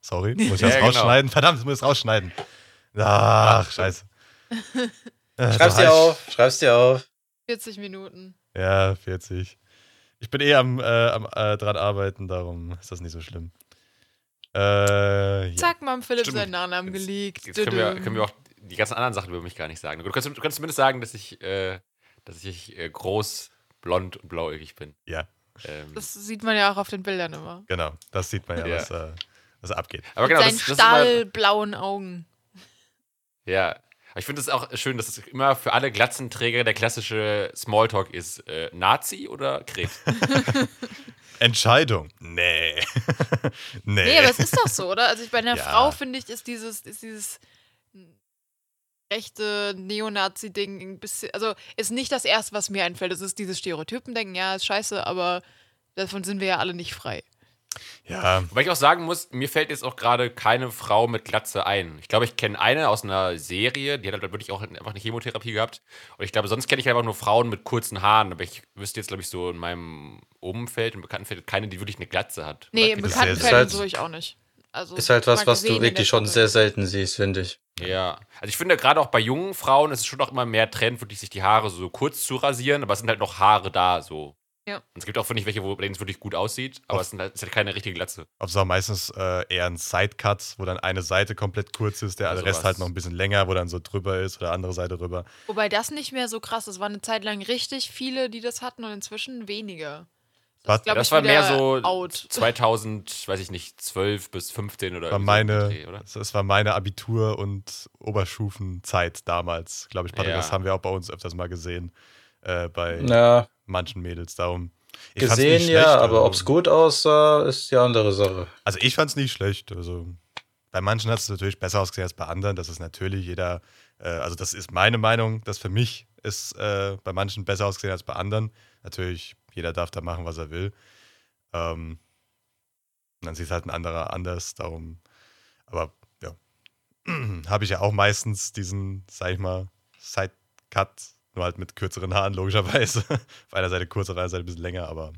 Sorry, muss ich Ja, das genau. rausschneiden? Verdammt, ich muss es rausschneiden. Ach, scheiße. Äh, Schreib's dir auf, schreib's dir auf. 40 Minuten. Ja, 40. Ich bin eh am, äh, am äh, dran arbeiten, darum ist das nicht so schlimm. Äh, ja. Zack, Mam Philipp Stimmt. seinen Nachnamen Jetzt- geleakt. Jetzt können wir, können wir auch die ganzen anderen Sachen über mich gar nicht sagen. Du kannst, du kannst zumindest sagen, dass ich, äh, dass ich äh, groß, blond und blauäugig bin. Ja, Ähm, Das sieht man ja auch auf den Bildern immer. genau. Das sieht man ja, Ja. Was, äh, was abgeht. aber genau, Mit das, seinen stahlblauen Augen. Ja. Aber ich finde es auch schön, dass es immer für alle Glatzenträger der klassische Smalltalk ist. Äh, Nazi oder Krebs? Entscheidung. Nee. nee. Nee, aber es ist doch so, oder? Also ich, bei einer Ja. Frau finde ich, ist dieses, ist dieses rechte Neonazi-Ding ein bisschen, also ist nicht das erste, was mir einfällt. Es ist dieses Stereotypen-Denken, ja, ist scheiße, aber davon sind wir ja alle nicht frei. Ja, Wobei ich auch sagen muss, mir fällt jetzt auch gerade keine Frau mit Glatze ein. Ich glaube, ich kenne eine aus einer Serie, die hat halt wirklich auch einfach eine Chemotherapie gehabt. Und ich glaube, sonst kenne ich einfach nur Frauen mit kurzen Haaren. Aber ich wüsste jetzt, glaube ich, so in meinem Umfeld, im Bekanntenfeld, keine, die wirklich eine Glatze hat. Nee, im Bekanntenfeld halt- so ich auch nicht. Also, Ist halt was, was du wirklich schon sehr selten siehst, finde ich. Ja, also ich finde gerade auch bei jungen Frauen ist es schon auch immer mehr Trend, wirklich sich die Haare so kurz zu rasieren, aber es sind halt noch Haare da, so. Ja. Und es gibt auch, finde ich, welche, wo bei denen es wirklich gut aussieht, aber es sind halt, es ist halt keine richtige Glatze. auf so meistens äh, eher ein Sidecut, wo dann eine Seite komplett kurz ist, der Ja, Rest sowas. halt noch ein bisschen länger, wo dann so drüber ist oder andere Seite rüber. Wobei das nicht mehr so krass ist. Es waren eine Zeit lang richtig viele, die das hatten und inzwischen weniger. Was? ist, glaub das war mehr so Out. 2000, weiß ich nicht, 12 bis 15 oder war irgendwie so meine, Dreh, oder? das, das war meine Abitur- und Oberstufenzeit damals, glaube ich. Patrick, Ja. das haben wir auch bei uns öfters mal gesehen, äh, bei Ja, manchen Mädels. Darum. Ich gesehen nicht ja, schlecht, aber also- ob es gut aussah, ist die andere Sache. Also ich fand es nicht schlecht. Also bei manchen hat es natürlich besser ausgesehen als bei anderen. Das ist natürlich jeder, äh, also das ist meine Meinung, dass für mich ist äh, bei manchen besser ausgesehen als bei anderen. Natürlich, jeder darf da machen, was er will. Ähm, und dann sieht halt ein anderer anders. Darum, aber ja, habe ich ja auch meistens diesen, sag ich mal, Sidecut, nur halt mit kürzeren Haaren, logischerweise. Auf einer Seite kurz, auf einer Seite ein bisschen länger, aber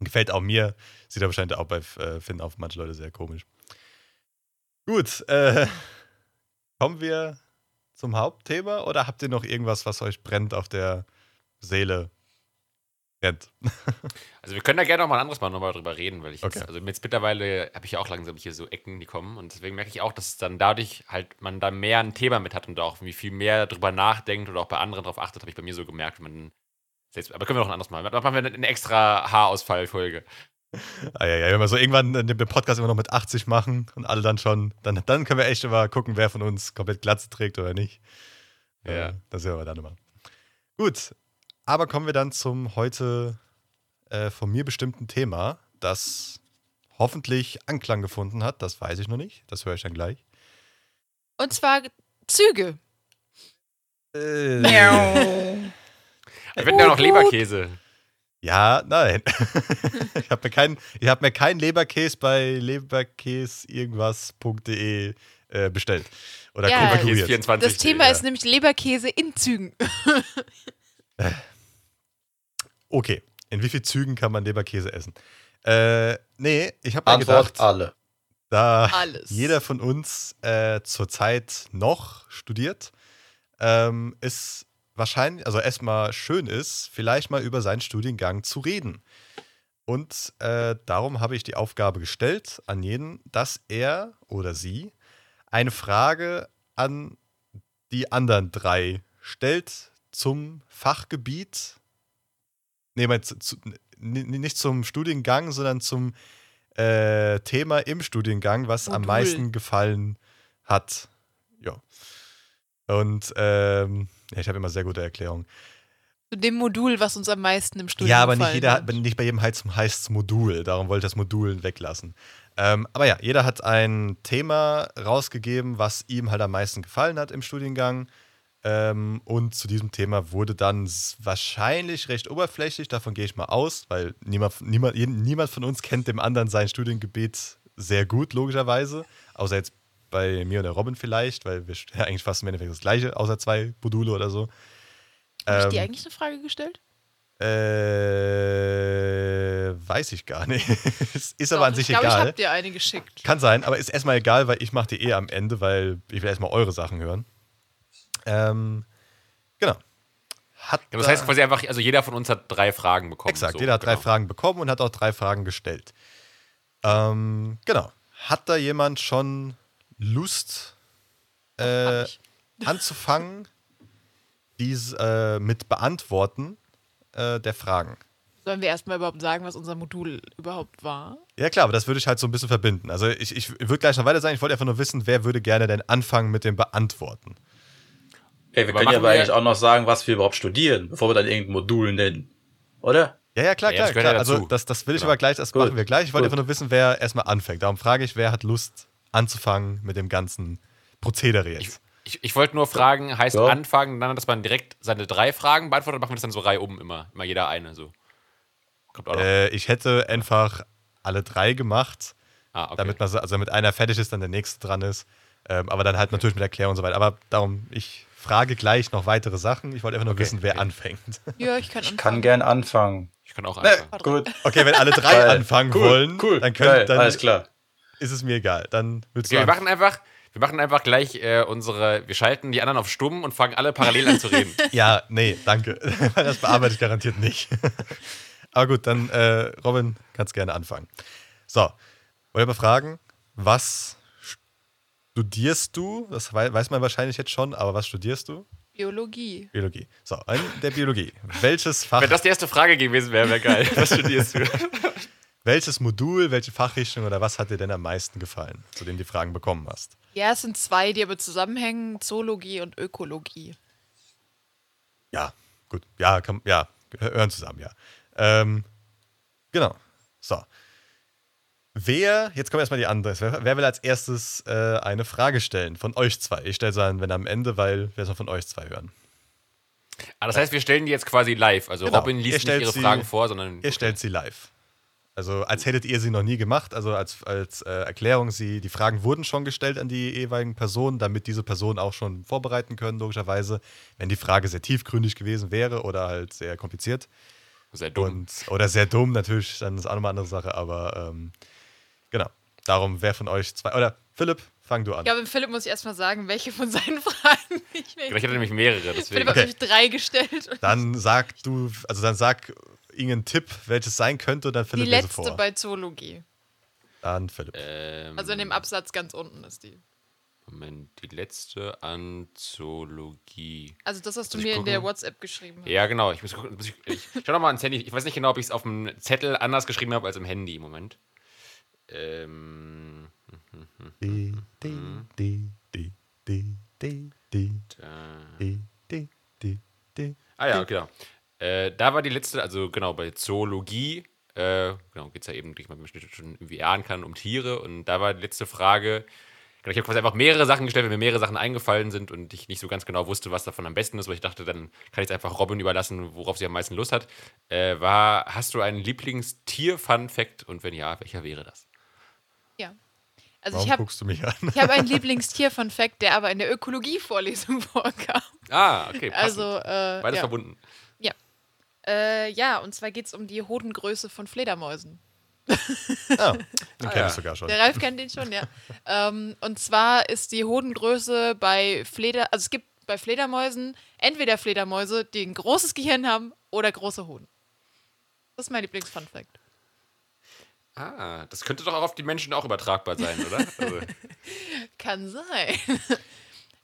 gefällt auch mir. Sieht aber wahrscheinlich auch bei äh, Finn auf manche Leute sehr komisch. Gut, äh, kommen wir zum Hauptthema oder habt ihr noch irgendwas, was euch brennt auf der Seele? Brennt. Also wir können da gerne noch mal ein anderes Mal nochmal drüber reden, weil ich jetzt, Okay. also jetzt mittlerweile habe ich ja auch langsam hier so Ecken, die kommen und deswegen merke ich auch, dass dann dadurch halt man da mehr ein Thema mit hat und auch wie viel mehr drüber nachdenkt oder auch bei anderen drauf achtet, habe ich bei mir so gemerkt. wenn Man selbst, aber können wir noch ein anderes Mal. Dann machen wir eine extra Haarausfallfolge. Ah, ja, ja, wenn wir so irgendwann den Podcast immer noch mit 80 machen und alle dann schon, dann, dann können wir echt immer gucken, wer von uns komplett Glatze trägt oder nicht. Ja. Äh, das werden wir dann immer. Gut, aber kommen wir dann zum heute äh, von mir bestimmten Thema, das hoffentlich Anklang gefunden hat. Das weiß ich noch nicht. Das höre ich dann gleich. Und zwar Züge. Äh, Wir finden ja noch Leberkäse. Ja, nein. ich habe mir keinen hab mir kein Leberkäse bei leberkäse-irgendwas.de äh, bestellt. Oder Ja, Käse konfiguriert. 24. Das Thema ja. ist nämlich Leberkäse in Zügen. Okay, in wie vielen Zügen kann man Leberkäse essen? Äh, nee, ich habe mir Antwort gedacht, alle. da Alles. jeder von uns äh, zurzeit noch studiert, ähm, ist wahrscheinlich, also erstmal schön ist, vielleicht mal über seinen Studiengang zu reden. Und äh, darum habe ich die Aufgabe gestellt an jeden, dass er oder sie eine Frage an die anderen drei stellt zum Fachgebiet. Nee, mein, zu, nicht zum Studiengang, sondern zum äh, Thema im Studiengang, was am Modul. meisten gefallen hat. Ja. Und ähm, ja, ich habe immer sehr gute Erklärungen. Zu dem Modul, was uns am meisten im Studium Ja, aber nicht, jeder, hat. nicht bei jedem heißt es Modul. Darum wollte ich das Modul weglassen. Ähm, aber ja, jeder hat ein Thema rausgegeben, was ihm halt am meisten gefallen hat im Studiengang. Ähm, und zu diesem Thema wurde dann wahrscheinlich recht oberflächlich, davon gehe ich mal aus, weil niemand, niemand, niemand von uns kennt dem anderen sein Studiengebiet sehr gut, logischerweise. Außer jetzt bei mir und der Robin vielleicht, weil wir studieren eigentlich fast im Endeffekt das Gleiche, außer zwei Module oder so. Habe ich dir Ähm, eigentlich eine Frage gestellt? Äh, weiß ich gar nicht. Ist aber Doch, an sich ich glaube, ich egal. habe dir eine geschickt. Kann sein, aber ist erstmal egal, weil ich mache die eh am Ende, weil ich will erstmal eure Sachen hören. Ähm, genau. Hat Ja, das da- heißt quasi einfach, also jeder von uns hat drei Fragen bekommen. Exakt, so, jeder hat drei genau. Fragen bekommen und hat auch drei Fragen gestellt. Ähm, genau. Hat da jemand schon Lust, äh, anzufangen dies, äh, mit Beantworten äh, der Fragen. Sollen wir erstmal überhaupt sagen, was unser Modul überhaupt war? Ja klar, aber das würde ich halt so ein bisschen verbinden. Also ich, ich würde gleich noch weiter sagen, ich wollte einfach nur wissen, wer würde gerne denn anfangen mit dem Beantworten. Ey, wir Aber können ja aber eigentlich auch noch sagen, was wir überhaupt studieren, bevor wir dann irgendein Modul nennen. Oder? Ja, ja, klar, Ja, klar, das klar. ja Also das, das will ich Genau. aber gleich, das Gut, machen wir gleich. Ich wollte gut. einfach nur wissen, wer erstmal anfängt. Darum frage ich, wer hat Lust anzufangen mit dem ganzen Prozedere jetzt. Ich, ich wollte nur fragen, heißt Ja. anfangen, dann, dass man direkt seine drei Fragen beantwortet, oder machen wir das dann so Reihe um immer? Immer jeder eine, so. Kommt auch noch. Äh, ich hätte einfach alle drei gemacht, ah, okay. damit man so, also damit einer fertig ist, dann der nächste dran ist. Ähm, aber dann halt natürlich mit Erklärung und so weiter. Aber darum, ich frage gleich noch weitere Sachen. Ich wollte einfach nur Okay, wissen, wer okay. anfängt. Ja, ich kann Ich kann gern anfangen. ich kann auch anfangen. gut. Okay, wenn alle drei Geil. anfangen cool, wollen, cool. dann, können, Geil, dann alles klar. ist es mir egal. Dann willst Okay, du wir anfangen. machen einfach, wir machen einfach gleich äh, unsere, wir schalten die anderen auf stumm und fangen alle parallel an zu reden. Ja, nee, danke. Das bearbeite ich garantiert nicht. Aber gut, dann, äh, Robin, kannst gerne anfangen. So, wollte ich mal fragen, was studierst du? Das wei- weiß man wahrscheinlich jetzt schon, aber was studierst du? Biologie. Biologie. So, in der Biologie. Welches Fach, Wenn das die erste Frage gewesen wäre, wäre geil. Was studierst du? welches Modul, welche Fachrichtung oder was hat dir denn am meisten gefallen, zu dem du die Fragen bekommen hast? Ja, es sind zwei, die aber zusammenhängen: Zoologie und Ökologie. Ja, gut. Ja, kann, ja, hören zusammen, ja. Ähm, genau. So. Wer, jetzt kommen erstmal die andere. Wer, wer will als erstes äh, eine Frage stellen von euch zwei? Ich stelle sie an, wenn am Ende, weil wir es noch von euch zwei hören. Ah, das heißt, wir stellen die jetzt quasi live. Also Genau. Robin liest nicht ihre sie- Fragen vor, sondern. Ihr stellt sie live. Also als hättet ihr sie noch nie gemacht. Also als, als äh, Erklärung, sie, die Fragen wurden schon gestellt an die jeweiligen Personen, damit diese Personen auch schon vorbereiten können, logischerweise. Wenn die Frage sehr tiefgründig gewesen wäre oder halt sehr kompliziert. Sehr dumm. Und, oder sehr dumm, natürlich, dann ist auch nochmal eine andere Sache, aber ähm. Darum, wer von euch zwei. Oder Philipp, fang du an. Ich glaube, Philipp muss ich erstmal sagen, welche von seinen Fragen ich ich mir. hatte nämlich mehrere, deswegen. Philipp hat Okay. nämlich drei gestellt. und Dann sag du, also dann sag irgendeinen Tipp, welches sein könnte, und dann Die Philipp lese letzte vor. bei Zoologie. Dann Philipp. Ähm, Also in dem Absatz ganz unten ist die. Moment, die letzte an Zoologie. Also das hast du ich mir in der gucken? WhatsApp geschrieben. hast. Ja, genau. Ich muss gucken. Muss ich, ich schau noch mal ans Handy. Ich weiß nicht genau, ob ich es auf dem Zettel anders geschrieben habe als im Handy. Moment. Ähm, Die, die, die. Ah ja, genau. Äh, da war die letzte, also genau, bei Zoologie, äh, genau, geht es ja eben, wie man bestimmt schon irgendwie erahnen kann, um Tiere. Und da war die letzte Frage, genau, ich habe quasi einfach mehrere Sachen gestellt, weil mir mehrere Sachen eingefallen sind und ich nicht so ganz genau wusste, was davon am besten ist, weil ich dachte, dann kann ich es einfach Robin überlassen, worauf sie am meisten Lust hat. Äh, war, hast du einen Lieblingstier-Fun-Fact und wenn ja, welcher wäre das? Ja. Also Warum ich habe guckst du mich an? ich hab einen Lieblingstier von Fact, der aber in der Ökologie-Vorlesung vorkam. Ah, okay, passend. Also, äh, Beides ja. verbunden. Äh, ja, und zwar geht es um die Hodengröße von Fledermäusen. Ah, den Ah, kenne ja. ich sogar schon. Der Ralf kennt den schon, ja. ähm, und zwar ist die Hodengröße bei Fleder, also es gibt bei Fledermäusen entweder Fledermäuse, die ein großes Gehirn haben oder große Hoden. Das ist mein Lieblings-Fun-Fact. Ah, das könnte doch auch auf die Menschen auch übertragbar sein, oder? Also, Kann sein.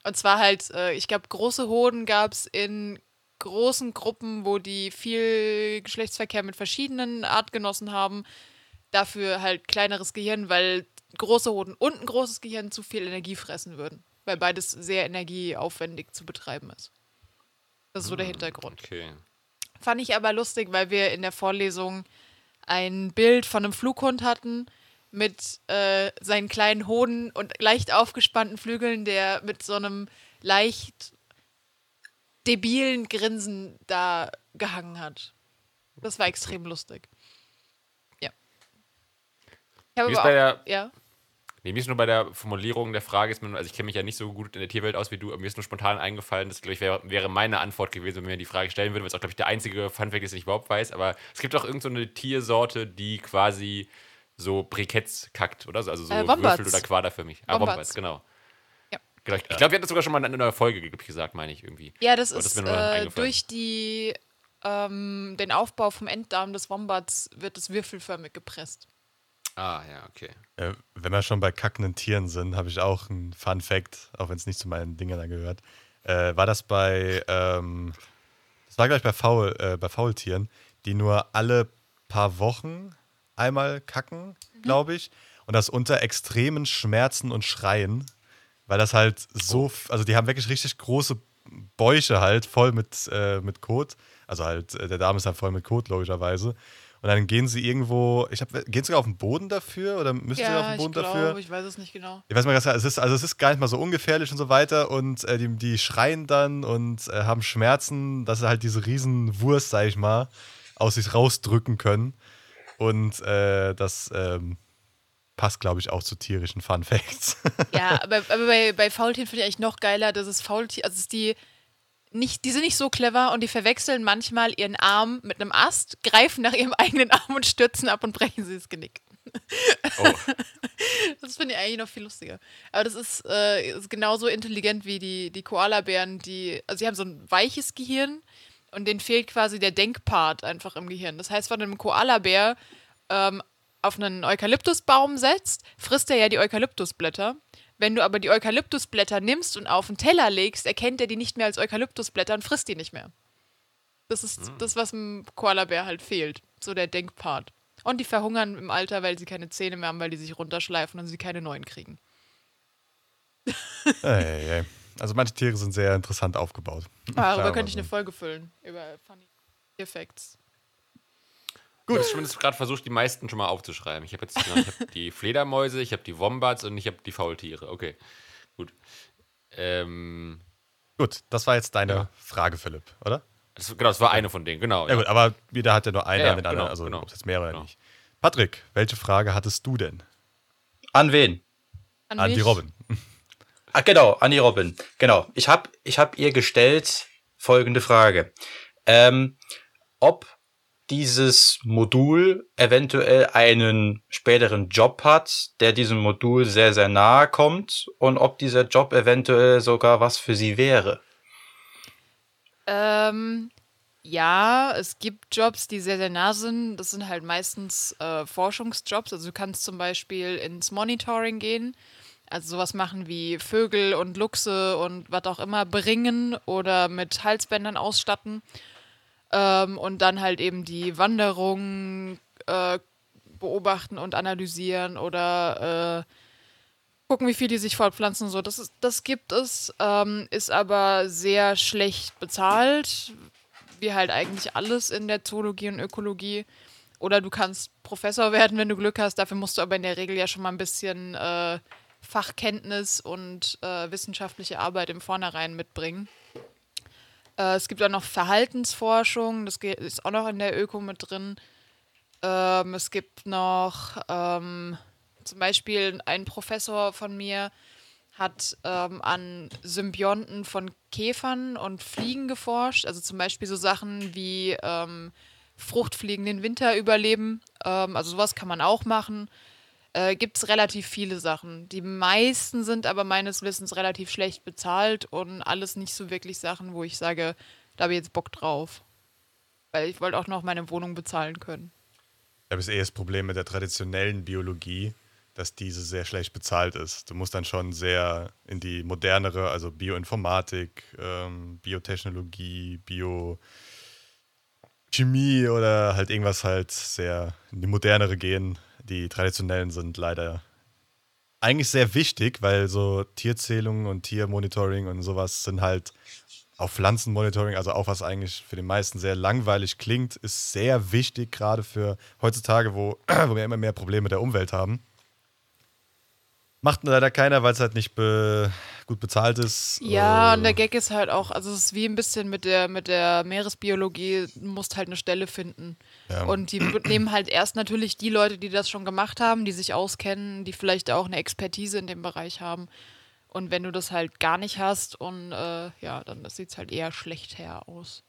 Und zwar halt, äh, ich glaube, große Hoden gab es in großen Gruppen, wo die viel Geschlechtsverkehr mit verschiedenen Artgenossen haben. Dafür halt kleineres Gehirn, weil große Hoden und ein großes Gehirn zu viel Energie fressen würden. Weil beides sehr energieaufwendig zu betreiben ist. Das ist so der Hintergrund. okay. Fand ich aber lustig, weil wir in der Vorlesung ein Bild von einem Flughund hatten mit äh, seinen kleinen Hoden und leicht aufgespannten Flügeln, der mit so einem leicht debilen Grinsen da gehangen hat. Das war extrem lustig. Ja. Ich habe aber auch, der, ja. Nee, mir ist nur bei der Formulierung der Frage, ist mir, also ich kenne mich ja nicht so gut in der Tierwelt aus wie du, aber mir ist nur spontan eingefallen, das glaube ich wäre, wäre meine Antwort gewesen, wenn mir die Frage stellen würde, weil es auch glaube ich der einzige Funfact ist, den ich überhaupt weiß, aber es gibt auch irgendeine so eine Tiersorte, die quasi so Briketts kackt, oder? so? Also so Äh. Würfel oder Quader für mich. Ah, Wombats. Wombats, genau. Ja. Genau, Ich, ich glaube, wir hatten das sogar schon mal in einer Folge gesagt, meine ich irgendwie. Ja, das Aber ist äh, durch die ähm, den Aufbau vom Enddarm des Wombats wird es würfelförmig gepresst. Ah, ja, okay. Äh, wenn wir schon bei kackenden Tieren sind, habe ich auch einen Fun Fact, auch wenn es nicht zu meinen Dingen da gehört. Äh, war das bei, ähm, das war gleich bei, Faul, äh, bei Faultieren, die nur alle paar Wochen einmal kacken, glaube ich. Und das unter extremen Schmerzen und Schreien, weil das halt so, f- also die haben wirklich richtig große Bäuche halt, voll mit, äh, mit Kot. Also halt, äh, der Darm ist dann voll mit Kot, logischerweise. Und dann gehen sie irgendwo, ich habe, gehen sie sogar auf den Boden dafür oder müssen sie auf Ja, den ich Boden glaube, dafür? ich weiß es nicht genau. Ich weiß mal, es ist, also es ist gar nicht mal so ungefährlich und so weiter und äh, die, die schreien dann und äh, haben Schmerzen, dass sie halt diese riesen Wurst, sag ich mal, aus sich rausdrücken können. Und äh, das ähm, passt, glaube ich, auch zu tierischen Fun Facts. Ja, aber, aber bei, bei Faultieren finde ich eigentlich noch geiler, dass es Faultier, also es ist die nicht, die sind nicht so clever und die verwechseln manchmal ihren Arm mit einem Ast, greifen nach ihrem eigenen Arm und stürzen ab und brechen sie das Genick. Oh, Das finde ich eigentlich noch viel lustiger. Aber das ist, äh, ist genauso intelligent wie die, die Koalabären, die, also sie haben so ein weiches Gehirn und denen fehlt quasi der Denkpart einfach im Gehirn. Das heißt, wenn einem Koalabär ähm, auf einen Eukalyptusbaum setzt, frisst er ja die Eukalyptusblätter. Wenn du aber die Eukalyptusblätter nimmst und auf den Teller legst, erkennt er die nicht mehr als Eukalyptusblätter und frisst die nicht mehr. Das ist das, was dem Koalabär halt fehlt. So der Denkpart. Und die verhungern im Alter, weil sie keine Zähne mehr haben, weil die sich runterschleifen und sie keine neuen kriegen. Ey, ey. Also manche Tiere sind sehr interessant aufgebaut. Darüber Sagen wir könnte ich eine Folge füllen. Über Funny Effects. Gut, ich habe zumindest gerade versucht, die meisten schon mal aufzuschreiben. Ich habe jetzt genau, ich hab die Fledermäuse, ich habe die Wombats und ich habe die Faultiere. Okay, gut. Ähm, Gut, das war jetzt deine Ja. Frage, Philipp, oder? das, genau, das war eine von denen, genau. Ja, gut, aber jeder hat ja nur eine Ja, ja, an den anderen, genau, also genau. ob es jetzt mehrere oder Genau. nicht. Patrick, welche Frage hattest du denn? An wen? An, An die? Robin. Ach genau, an die Robin. Genau. Ich habe ich hab ihr gestellt folgende Frage. Ähm, ob dieses Modul eventuell einen späteren Job hat, der diesem Modul sehr, sehr nahe kommt und ob dieser Job eventuell sogar was für sie wäre. Ähm, ja, es gibt Jobs, die sehr, sehr nah sind. Das sind halt meistens äh, Forschungsjobs. Also du kannst zum Beispiel ins Monitoring gehen. Also sowas machen wie Vögel und Luchse und was auch immer bringen oder mit Halsbändern ausstatten. Ähm, und dann halt eben die Wanderung äh, beobachten und analysieren oder äh, gucken, wie viel die sich fortpflanzen. und So, das, ist, das gibt es, ähm, ist aber sehr schlecht bezahlt, wie halt eigentlich alles in der Zoologie und Ökologie. Oder du kannst Professor werden, wenn du Glück hast. Dafür musst du aber in der Regel ja schon mal ein bisschen äh, Fachkenntnis und äh, wissenschaftliche Arbeit im Vornherein mitbringen. Äh, es gibt auch noch Verhaltensforschung, das ist auch noch in der Öko mit drin. Ähm, es gibt noch ähm, zum Beispiel ein Professor von mir hat ähm, an Symbionten von Käfern und Fliegen geforscht. Also zum Beispiel so Sachen wie ähm, Fruchtfliegen den Winter überleben. Ähm, also sowas kann man auch machen. Äh, Gibt es relativ viele Sachen. Die meisten sind aber meines Wissens relativ schlecht bezahlt und alles nicht so wirklich Sachen, wo ich sage, da habe ich jetzt Bock drauf. Weil ich wollte auch noch meine Wohnung bezahlen können. Da ist eh das Problem mit der traditionellen Biologie, dass diese sehr schlecht bezahlt ist. Du musst dann schon sehr in die modernere, also Bioinformatik, ähm, Biotechnologie, Biochemie oder halt irgendwas halt sehr in die modernere gehen. Die traditionellen sind leider eigentlich sehr wichtig, weil so Tierzählungen und Tiermonitoring und sowas sind halt auch Pflanzenmonitoring, also auch was eigentlich für den meisten sehr langweilig klingt, ist sehr wichtig, gerade für heutzutage, wo, wo wir immer mehr Probleme mit der Umwelt haben. Macht leider keiner, weil es halt nicht be gut bezahlt ist. Ja, Äh, und der Gag ist halt auch, also es ist wie ein bisschen mit der, mit der Meeresbiologie, du musst halt eine Stelle finden. Ja. Und die nehmen halt erst natürlich die Leute, die das schon gemacht haben, die sich auskennen, die vielleicht auch eine Expertise in dem Bereich haben. Und wenn du das halt gar nicht hast und äh, ja, dann sieht es halt eher schlecht her aus.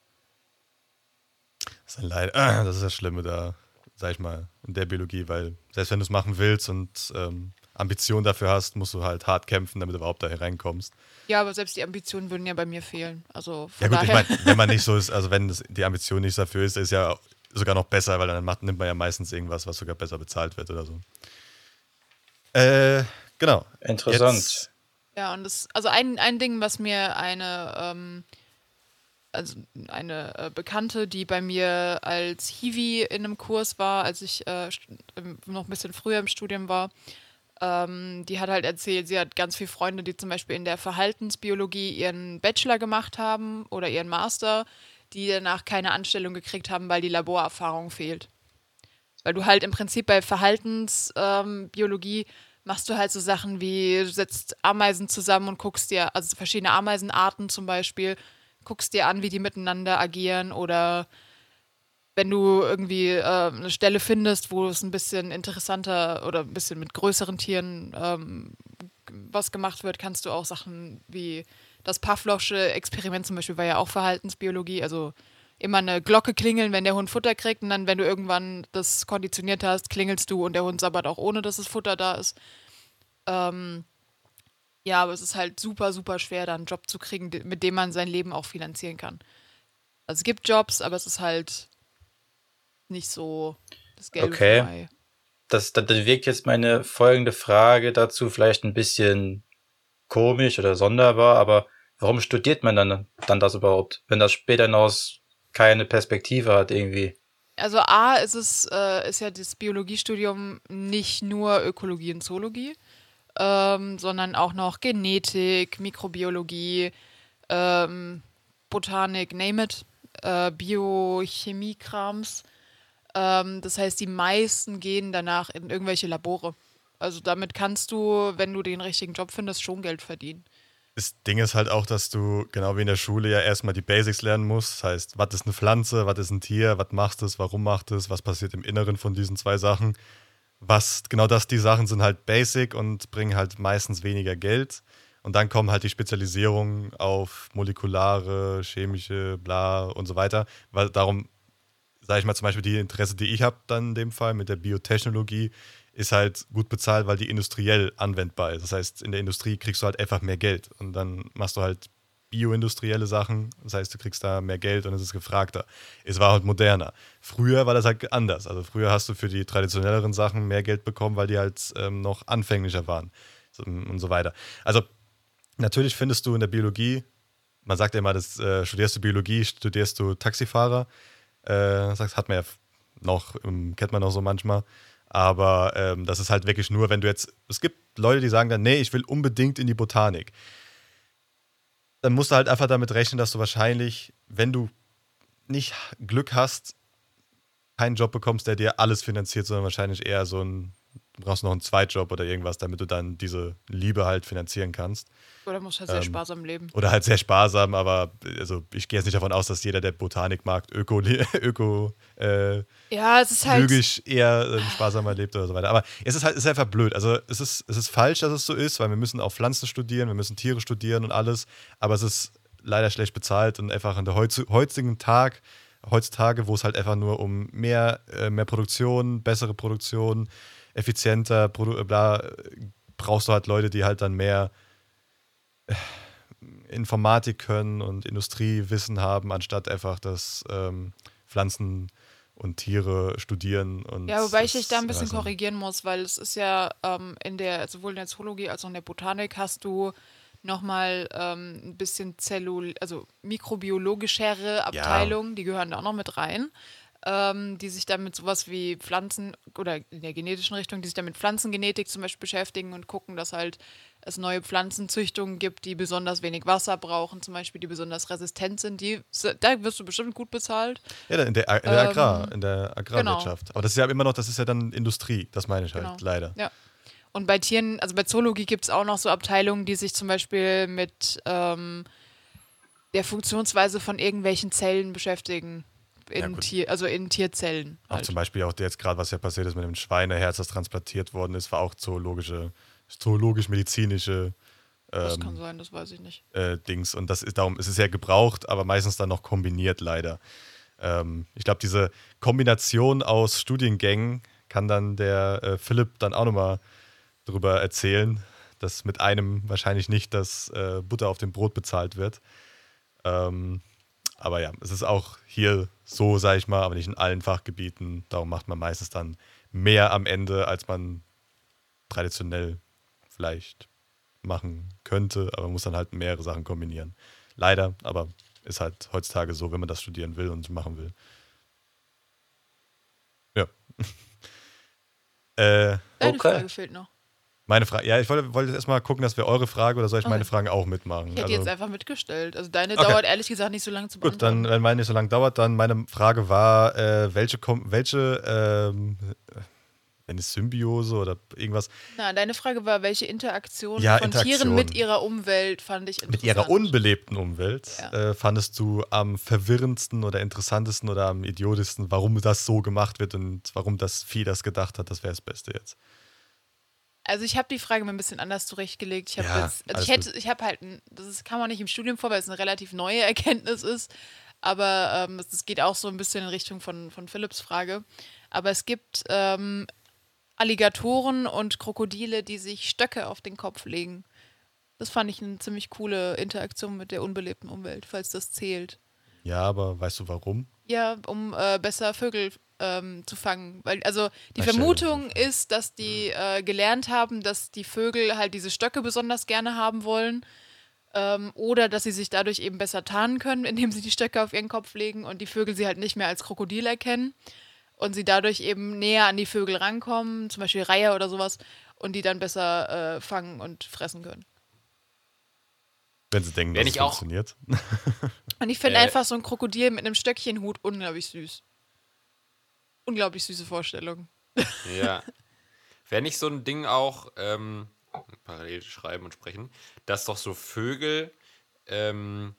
Das ist, ein Leid, das ist das Schlimme da, sag ich mal, in der Biologie, weil selbst wenn du es machen willst und ähm, Ambition dafür hast, musst du halt hart kämpfen, damit du überhaupt da reinkommst. Ja, aber selbst die Ambitionen würden ja bei mir fehlen. Also von Ja gut, ich daher. meine, wenn man nicht so ist, also wenn das, die Ambition nicht dafür ist, ist ja sogar noch besser, weil dann macht, nimmt man ja meistens irgendwas, was sogar besser bezahlt wird oder so. Äh, genau. Interessant. Jetzt, Ja, und das, also ein, ein Ding, was mir eine, ähm, also eine äh, Bekannte, die bei mir als Hiwi in einem Kurs war, als ich äh, noch ein bisschen früher im Studium war, ähm, die hat halt erzählt, sie hat ganz viele Freunde, die zum Beispiel in der Verhaltensbiologie ihren Bachelor gemacht haben oder ihren Master, die danach keine Anstellung gekriegt haben, weil die Laborerfahrung fehlt. Weil du halt im Prinzip bei Verhaltensbiologie ähm, machst du halt so Sachen wie, du setzt Ameisen zusammen und guckst dir, also verschiedene Ameisenarten zum Beispiel, guckst dir an, wie die miteinander agieren oder wenn du irgendwie äh, eine Stelle findest, wo es ein bisschen interessanter oder ein bisschen mit größeren Tieren ähm, was gemacht wird, kannst du auch Sachen wie das Pavlovsche Experiment zum Beispiel war ja auch Verhaltensbiologie, also immer eine Glocke klingeln, wenn der Hund Futter kriegt und dann, wenn du irgendwann das konditioniert hast, klingelst du und der Hund sabbert auch ohne, dass das Futter da ist. Ähm, ja, aber es ist halt super, super schwer, da einen Job zu kriegen, mit dem man sein Leben auch finanzieren kann. Also es gibt Jobs, aber es ist halt nicht so das Gelbe Okay. vom Ei. Das, das, das wirkt jetzt meine folgende Frage dazu vielleicht ein bisschen komisch oder sonderbar, aber warum studiert man dann, dann das überhaupt, wenn das später hinaus keine Perspektive hat irgendwie? Also A ist es, äh, ist ja das Biologiestudium nicht nur Ökologie und Zoologie, ähm, sondern auch noch Genetik, Mikrobiologie, ähm, Botanik, name it, äh, Biochemie-Krams. Ähm, das heißt, die meisten gehen danach in irgendwelche Labore. Also damit kannst du, wenn du den richtigen Job findest, schon Geld verdienen. Das Ding ist halt auch, dass du genau wie in der Schule ja erstmal die Basics lernen musst. Das heißt, was ist eine Pflanze, was ist ein Tier, was macht es, warum macht es, was passiert im Inneren von diesen zwei Sachen. Was, genau das, die Sachen sind halt basic und bringen halt meistens weniger Geld. Und dann kommen halt die Spezialisierungen auf molekulare, chemische, bla und so weiter. Weil darum, sage ich mal zum Beispiel, die Interesse, die ich habe dann in dem Fall mit der Biotechnologie, ist halt gut bezahlt, weil die industriell anwendbar ist. Das heißt, in der Industrie kriegst du halt einfach mehr Geld und dann machst du halt bioindustrielle Sachen. Das heißt, du kriegst da mehr Geld und es ist gefragter. Es war halt moderner. Früher war das halt anders. Also früher hast du für die traditionelleren Sachen mehr Geld bekommen, weil die halt ähm, noch anfänglicher waren und so weiter. Also natürlich findest du in der Biologie, man sagt ja immer, das, äh, studierst du Biologie, studierst du Taxifahrer. Äh, das hat man ja noch, kennt man noch so manchmal. Aber ähm, das ist halt wirklich nur, wenn du jetzt. Es gibt Leute, die sagen dann, nee, ich will unbedingt in die Botanik. Dann musst du halt einfach damit rechnen, dass du wahrscheinlich, wenn du nicht Glück hast, keinen Job bekommst, der dir alles finanziert, sondern wahrscheinlich eher so ein, du brauchst noch einen Zweitjob oder irgendwas, damit du dann diese Liebe halt finanzieren kannst. Oder musst halt sehr Ähm, sparsam leben. Oder halt sehr sparsam, aber also ich gehe jetzt nicht davon aus, dass jeder, der Botanik mag, öko, öko äh, Ja, es ist halt. eher ähm, sparsamer lebt oder so weiter. Aber es ist halt es ist einfach blöd. Also es ist, es ist falsch, dass es so ist, weil wir müssen auch Pflanzen studieren, wir müssen Tiere studieren und alles, aber es ist leider schlecht bezahlt und einfach in der heutigen Tag, heutzutage, wo es halt einfach nur um mehr, äh, mehr Produktion, bessere Produktion, effizienter, bla, brauchst du halt Leute, die halt dann mehr äh, Informatik können und Industriewissen haben, anstatt einfach das ähm, Pflanzen und Tiere studieren und Ja, wobei ich dich da ein bisschen korrigieren muss, weil es ist ja ähm, in der, sowohl in der Zoologie als auch in der Botanik hast du nochmal ähm, ein bisschen Zellul, also mikrobiologischere Abteilungen, die gehören da auch noch mit rein, ähm, die sich dann mit sowas wie Pflanzen oder in der genetischen Richtung, die sich dann mit Pflanzengenetik zum Beispiel beschäftigen und gucken, dass halt es neue Pflanzenzüchtungen gibt, die besonders wenig Wasser brauchen, zum Beispiel, die besonders resistent sind. Die, da wirst du bestimmt gut bezahlt. Ja, in der, in der Ähm, Agrar, in der Agrarwirtschaft. Aber das ist ja immer noch, das ist ja dann Industrie, das meine ich halt, Genau. leider. Ja. Und bei Tieren, also bei Zoologie gibt es auch noch so Abteilungen, die sich zum Beispiel mit ähm, der Funktionsweise von irgendwelchen Zellen beschäftigen. Ja, In gut. Tier, also in Tierzellen. Auch Halt. zum Beispiel auch jetzt gerade, was ja passiert ist mit dem Schweineherz, das transplantiert worden ist, war auch zoologische, zoologisch-medizinische Das ähm, kann sein, das weiß ich nicht. äh, Dings. Und das ist darum, es ist ja gebraucht, aber meistens dann noch kombiniert leider. Ähm, ich glaube, diese Kombination aus Studiengängen kann dann der äh, Philipp dann auch nochmal drüber erzählen, dass mit einem wahrscheinlich nicht das äh, Butter auf dem Brot bezahlt wird. Ähm, aber ja, es ist auch hier so, sage ich mal, aber nicht in allen Fachgebieten. Darum macht man meistens dann mehr am Ende, als man traditionell vielleicht machen könnte, aber man muss dann halt mehrere Sachen kombinieren. Leider, aber ist halt heutzutage so, wenn man das studieren will und machen will. Ja. äh, Deine Okay. Frage fehlt noch. Meine Frage, ja, ich wollte, wollte erst mal gucken, dass wir eure Frage oder soll ich Okay. meine Fragen auch mitmachen? Ich hätte Also- jetzt einfach mitgestellt. Also deine Okay. dauert ehrlich gesagt nicht so lange zu Gut, dann, beantworten. wenn meine nicht so lange dauert, dann meine Frage war, äh, welche, welche ähm, eine Symbiose oder irgendwas Na, deine Frage war, welche Interaktion Ja, von Tieren Interaktion. mit ihrer Umwelt fand ich mit interessant. ihrer unbelebten Umwelt Ja. äh, fandest du am verwirrendsten oder interessantesten oder am idiotischsten, warum das so gemacht wird und warum das Vieh das gedacht hat, das wäre das Beste jetzt. Also ich habe die Frage mir ein bisschen anders zurechtgelegt. Ich habe Ja, jetzt, also ich hätte, ich habe halt, ein, das kam auch nicht im Studium vor, weil es eine relativ neue Erkenntnis ist. Aber ähm, es, es geht auch so ein bisschen in Richtung von, von Philipps Frage. Aber es gibt ähm, Alligatoren und Krokodile, die sich Stöcke auf den Kopf legen. Das fand ich eine ziemlich coole Interaktion mit der unbelebten Umwelt, falls das zählt. Ja, aber weißt du warum? Ja, um äh, besser Vögel ähm, zu fangen. Weil, also die dir Vermutung ist, dass die äh, gelernt haben, dass die Vögel halt diese Stöcke besonders gerne haben wollen. Ähm, oder dass sie sich dadurch eben besser tarnen können, indem sie die Stöcke auf ihren Kopf legen und die Vögel sie halt nicht mehr als Krokodil erkennen. Und sie dadurch eben näher an die Vögel rankommen, zum Beispiel Reiher oder sowas, und die dann besser äh, fangen und fressen können. Wenn sie denken, Wenn dass es ich auch- funktioniert. Und ich finde Äh. einfach so ein Krokodil mit einem Stöckchenhut unglaublich süß. Unglaublich süße Vorstellung. Ja. Wäre nicht so ein Ding auch, ähm, parallel schreiben und sprechen, dass doch so Vögel ähm,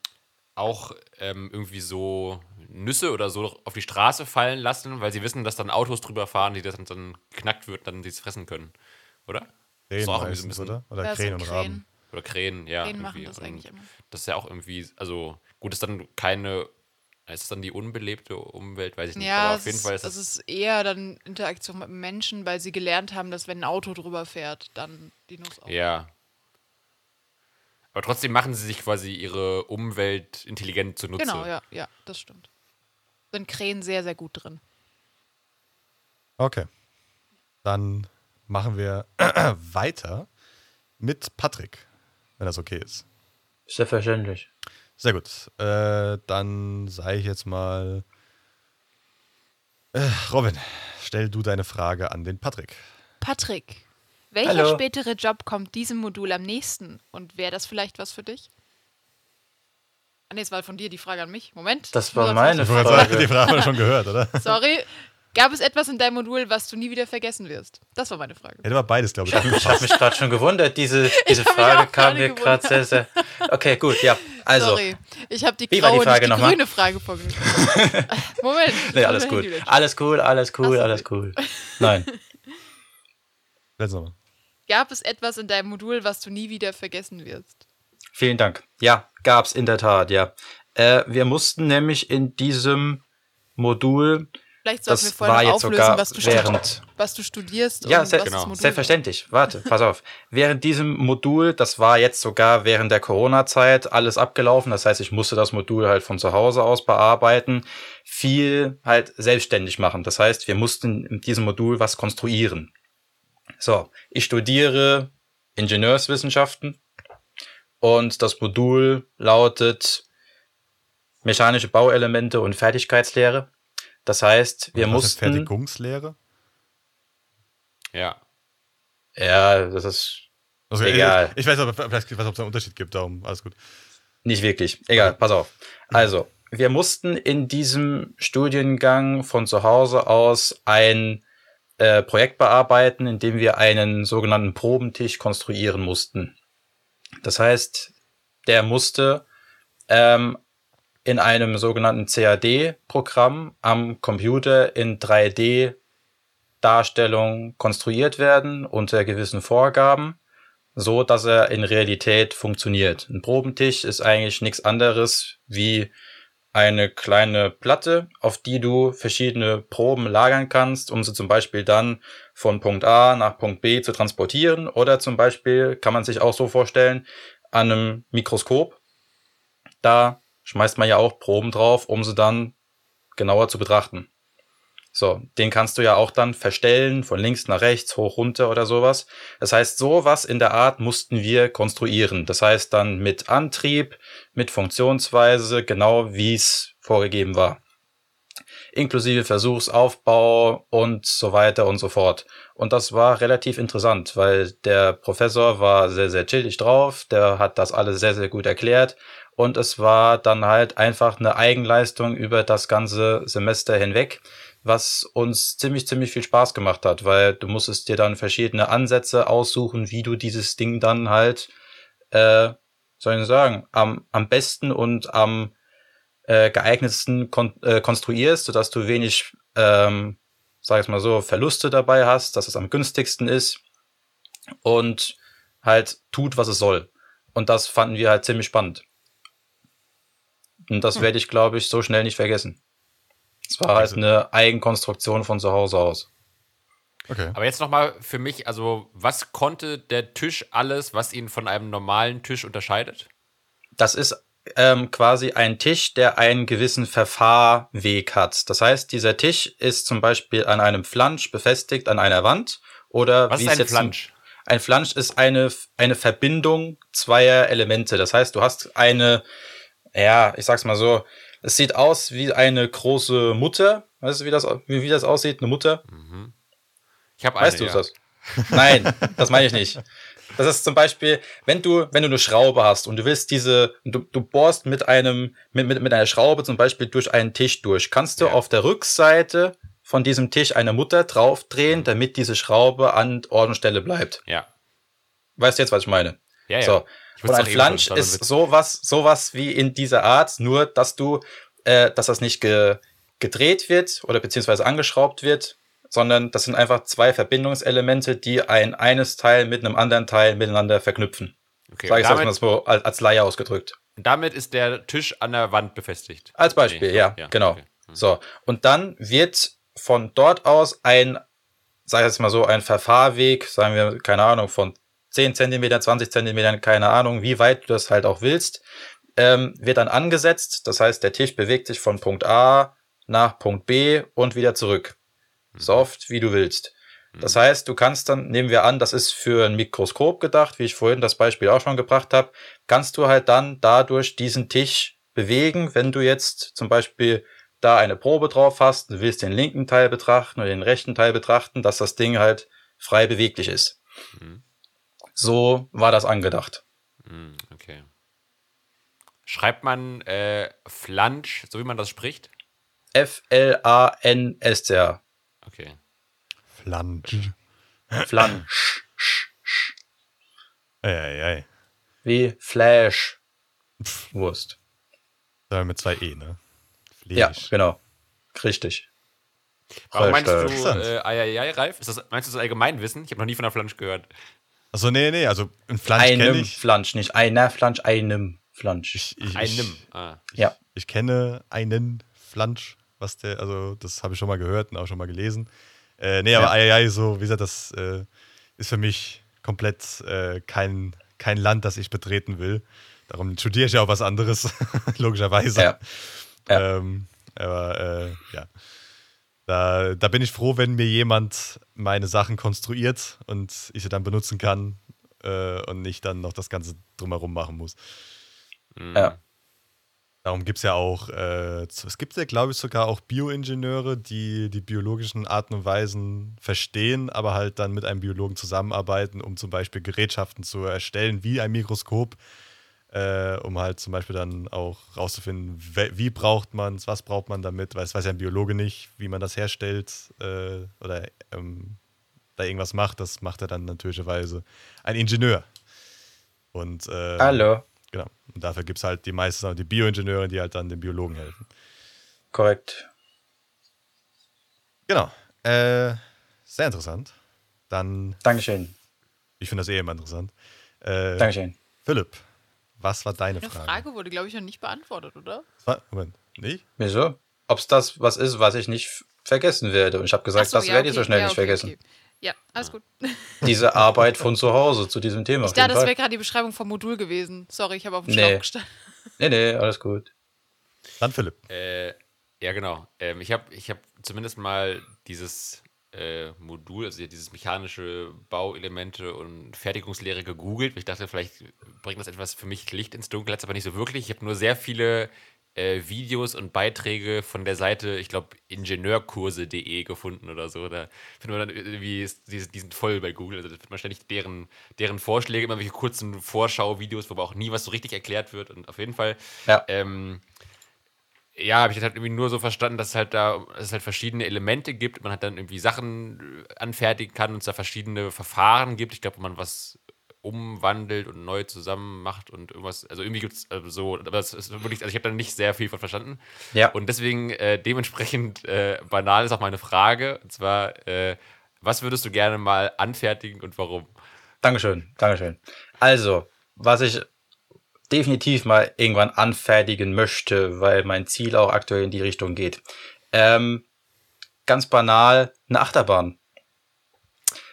auch ähm, irgendwie so Nüsse oder so auf die Straße fallen lassen, weil sie wissen, dass dann Autos drüber fahren, die das dann, dann knackt wird, dann sie es fressen können. Oder? Krähen auch irgendwie so ein meistens, bisschen- oder? Oder Ja, so Krähen und Krähen. Raben. Oder Krähen, ja. Krähen machen das eigentlich immer. Das ist ja auch irgendwie, also gut, ist dann keine, ist es dann die unbelebte Umwelt, weiß ich nicht. Ja, aber es auf jeden ist, Fall ist es das. ist eher dann Interaktion mit Menschen, weil sie gelernt haben, dass wenn ein Auto drüber fährt, dann die Nuss auf. Ja. Aber trotzdem machen sie sich quasi ihre Umwelt intelligent zunutze. Genau, ja, ja, das stimmt. Sind Krähen sehr, sehr gut drin. Okay. Dann machen wir weiter mit Patrick, wenn das okay ist. Selbstverständlich. Sehr gut. Äh, dann sage ich jetzt mal, äh, Robin, stell du deine Frage an den Patrick. Patrick, welcher Hallo. spätere Job kommt diesem Modul am nächsten? Und wäre das vielleicht was für dich? Ah, nee, es war von dir die Frage an mich. Moment. Das war meine sagen, die Frage. Frage haben wir schon gehört, oder? Sorry. Gab es etwas in deinem Modul, was du nie wieder vergessen wirst? Das war meine Frage. Hätte aber beides, glaube ich, Ich habe mich gerade schon gewundert. Diese, diese Frage kam mir gerade sehr, sehr. Okay, gut, ja. Also, Sorry. Ich habe die war die graue, Frage nicht die grüne Frage vorgelesen. Moment. nee, alles gut. Alles cool, alles cool, so. alles cool. Nein. Letztes Mal. Gab es etwas in deinem Modul, was du nie wieder vergessen wirst? Vielen Dank. Ja, gab's in der Tat, ja. Äh, wir mussten nämlich in diesem Modul, Vielleicht sollten wir das vorher war jetzt auflösen, sogar was, du während. was du studierst Ja, und se was genau. Selbstverständlich. Warte, pass auf. Während diesem Modul, das war jetzt sogar während der Corona-Zeit alles abgelaufen. Das heißt, ich musste das Modul halt von zu Hause aus bearbeiten, viel halt selbstständig machen. Das heißt, wir mussten in diesem Modul was konstruieren. So, ich studiere Ingenieurswissenschaften und das Modul lautet mechanische Bauelemente und Fertigkeitslehre. Das heißt, wir mussten Fertigungslehre? Ja. ja, das ist Also, Egal. Ich, ich weiß aber, vielleicht weiß, ob es einen Unterschied gibt, darum alles gut. Nicht wirklich. Egal, pass auf. Also, wir mussten in diesem Studiengang von zu Hause aus ein äh, Projekt bearbeiten, in dem wir einen sogenannten Probentisch konstruieren mussten. Das heißt, der musste ähm, in einem sogenannten CAD-Programm am Computer in 3D-Darstellung konstruiert werden unter gewissen Vorgaben so dass er in Realität funktioniert. Ein Probentisch ist eigentlich nichts anderes wie eine kleine Platte, auf die du verschiedene Proben lagern kannst, um sie zum Beispiel dann von Punkt A nach Punkt B zu transportieren. Oder zum Beispiel kann man sich auch so vorstellen, an einem Mikroskop. Da schmeißt man ja auch Proben drauf, um sie dann genauer zu betrachten. So, den kannst du ja auch dann verstellen, von links nach rechts, hoch, runter oder sowas. Das heißt, sowas in der Art mussten wir konstruieren. Das heißt dann mit Antrieb, mit Funktionsweise, genau wie es vorgegeben war. Inklusive Versuchsaufbau und so weiter und so fort. Und das war relativ interessant, weil der Professor war sehr, sehr chillig drauf. Der hat das alles sehr, sehr gut erklärt. Und es war dann halt einfach eine Eigenleistung über das ganze Semester hinweg was uns ziemlich, ziemlich viel Spaß gemacht hat, weil du musstest dir dann verschiedene Ansätze aussuchen, wie du dieses Ding dann halt, äh, soll ich sagen, am, am besten und am äh, geeignetsten kon äh, konstruierst, sodass du wenig, ähm, sag ich mal so, Verluste dabei hast, dass es am günstigsten ist und halt tut, was es soll. Und das fanden wir halt ziemlich spannend. Und das werde ich, glaube ich, so schnell nicht vergessen. Es war halt also, eine Eigenkonstruktion von zu Hause aus. Okay. Aber jetzt nochmal für mich, also was konnte der Tisch alles, was ihn von einem normalen Tisch unterscheidet? Das ist ähm, quasi ein Tisch, der einen gewissen Verfahrweg hat. Das heißt, dieser Tisch ist zum Beispiel an einem Flansch befestigt an einer Wand oder was wie ist ein jetzt Flansch? Ein Flansch ist eine, eine Verbindung zweier Elemente. Das heißt, du hast eine, ja, ich sag's mal so, es sieht aus wie eine große Mutter. Weißt du, wie das, wie, wie das aussieht? Eine Mutter? Mhm. Ich habe Weißt du ja. das? Nein, das meine ich nicht. Das ist zum Beispiel, wenn du, wenn du eine Schraube hast und du willst diese, du, du bohrst mit einem, mit, mit, mit einer Schraube zum Beispiel durch einen Tisch durch, kannst du ja. auf der Rückseite von diesem Tisch eine Mutter draufdrehen, damit diese Schraube an Ort und Stelle bleibt. Ja. Weißt du jetzt, was ich meine? Ja, ja. So. Und ein Flansch ist sowas, sowas wie in dieser Art, nur dass du, äh, dass das nicht ge, gedreht wird oder beziehungsweise angeschraubt wird, sondern das sind einfach zwei Verbindungselemente, die ein eines Teil mit einem anderen Teil miteinander verknüpfen. Okay, Sag ich damit, mal so als, als Laie ausgedrückt. Damit ist der Tisch an der Wand befestigt. Als Beispiel, okay. ja, ja, genau. Okay. Hm. So. Und dann wird von dort aus ein, sag ich jetzt mal so, ein Verfahrweg, sagen wir, keine Ahnung, von 10 Zentimeter, 20 Zentimeter, keine Ahnung, wie weit du das halt auch willst, ähm, wird dann angesetzt. Das heißt, der Tisch bewegt sich von Punkt A nach Punkt B und wieder zurück. So mhm. oft, wie du willst. Das mhm. heißt, du kannst dann, nehmen wir an, das ist für ein Mikroskop gedacht, wie ich vorhin das Beispiel auch schon gebracht habe, kannst du halt dann dadurch diesen Tisch bewegen, wenn du jetzt zum Beispiel da eine Probe drauf hast, du willst den linken Teil betrachten oder den rechten Teil betrachten, dass das Ding halt frei beweglich ist. Mhm. So war das angedacht. Hm, okay. Schreibt man äh, Flansch, so wie man das spricht? F-L-A-N-S-C-H. Okay. Flansch. Flansch. Ei, ei, Wie Flash. Wurst. mit zwei E, ne? Fleisch. Ja, genau. Richtig. Warum meinst du äh, ei, ei, Ralf? Ist das, meinst du das Allgemeinwissen? Ich habe noch nie von der Flansch gehört. Achso, nee, nee, also ein Flansch kenne ich. Flansch, nicht einer Flansch, einem Flansch. Ich, ich, einem. Ah. Ja. Ich kenne einen Flansch, was der, also das habe ich schon mal gehört und auch schon mal gelesen. Äh, nee, aber ja. ai, so, wie gesagt, das äh, ist für mich komplett äh, kein, kein Land, das ich betreten will. Darum studiere ich ja auch was anderes, logischerweise. Ja. ja. Ähm, aber äh, ja. Da, da bin ich froh, wenn mir jemand meine Sachen konstruiert und ich sie dann benutzen kann äh, und nicht dann noch das Ganze drumherum machen muss. Ja. Darum gibt es ja auch, äh, es gibt ja, glaube ich, sogar auch Bioingenieure, die die biologischen Arten und Weisen verstehen, aber halt dann mit einem Biologen zusammenarbeiten, um zum Beispiel Gerätschaften zu erstellen, wie ein Mikroskop, äh, um halt zum Beispiel dann auch rauszufinden, wie braucht man es, was braucht man damit, weil es weiß ja ein Biologe nicht, wie man das herstellt äh, oder ähm, da irgendwas macht, das macht er dann natürlicherweise ein Ingenieur. Und äh, Hallo. Genau. Und dafür gibt es halt die meisten die Bioingenieure, die halt dann den Biologen helfen. Korrekt. Genau. Äh, sehr interessant. Dann. Dankeschön. Ich finde das eh immer interessant. Äh, Dankeschön. Philipp, was war deine Frage? Die Frage wurde, glaube ich, noch nicht beantwortet, oder? Moment, nicht? Wieso? Ob es das was ist, was ich nicht vergessen werde. Und ich habe gesagt, so, das ja, werde okay. ich so schnell ja, nicht okay, vergessen. Okay. Ja, alles gut. Diese Arbeit von zu Hause zu diesem Thema. Ich dachte, das wäre gerade die Beschreibung vom Modul gewesen. Sorry, ich habe auf dem nee. Schlauch gestanden. Nee, nee, alles gut. Dann Philipp. Äh, ja, genau. Ähm, ich habe ich hab zumindest mal dieses äh, Modul, also dieses mechanische Bauelemente und Fertigungslehre gegoogelt. Ich dachte, vielleicht bringt das etwas für mich Licht ins Dunkel, hat es aber nicht so wirklich. Ich habe nur sehr viele äh, Videos und Beiträge von der Seite, ich glaube, ingenieurkurse.de gefunden oder so. Da findet man dann irgendwie, die, die sind voll bei Google. Also da findet man ständig deren, deren Vorschläge, immer welche kurzen Vorschau-Videos, wo aber auch nie was so richtig erklärt wird. Und auf jeden Fall Ja. ähm, ja, habe ich halt irgendwie nur so verstanden, dass es halt da dass es halt verschiedene Elemente gibt. Man hat dann irgendwie Sachen äh, anfertigen kann und es da verschiedene Verfahren gibt. Ich glaube, wo man was umwandelt und neu zusammen macht und irgendwas. Also irgendwie gibt es also so, aber es ist wirklich, also ich habe da nicht sehr viel von verstanden. Ja. Und deswegen äh, dementsprechend äh, banal ist auch meine Frage. Und zwar, äh, was würdest du gerne mal anfertigen und warum? Dankeschön, Dankeschön. Also, was ich definitiv mal irgendwann anfertigen möchte, weil mein Ziel auch aktuell in die Richtung geht. Ähm, ganz banal, eine Achterbahn.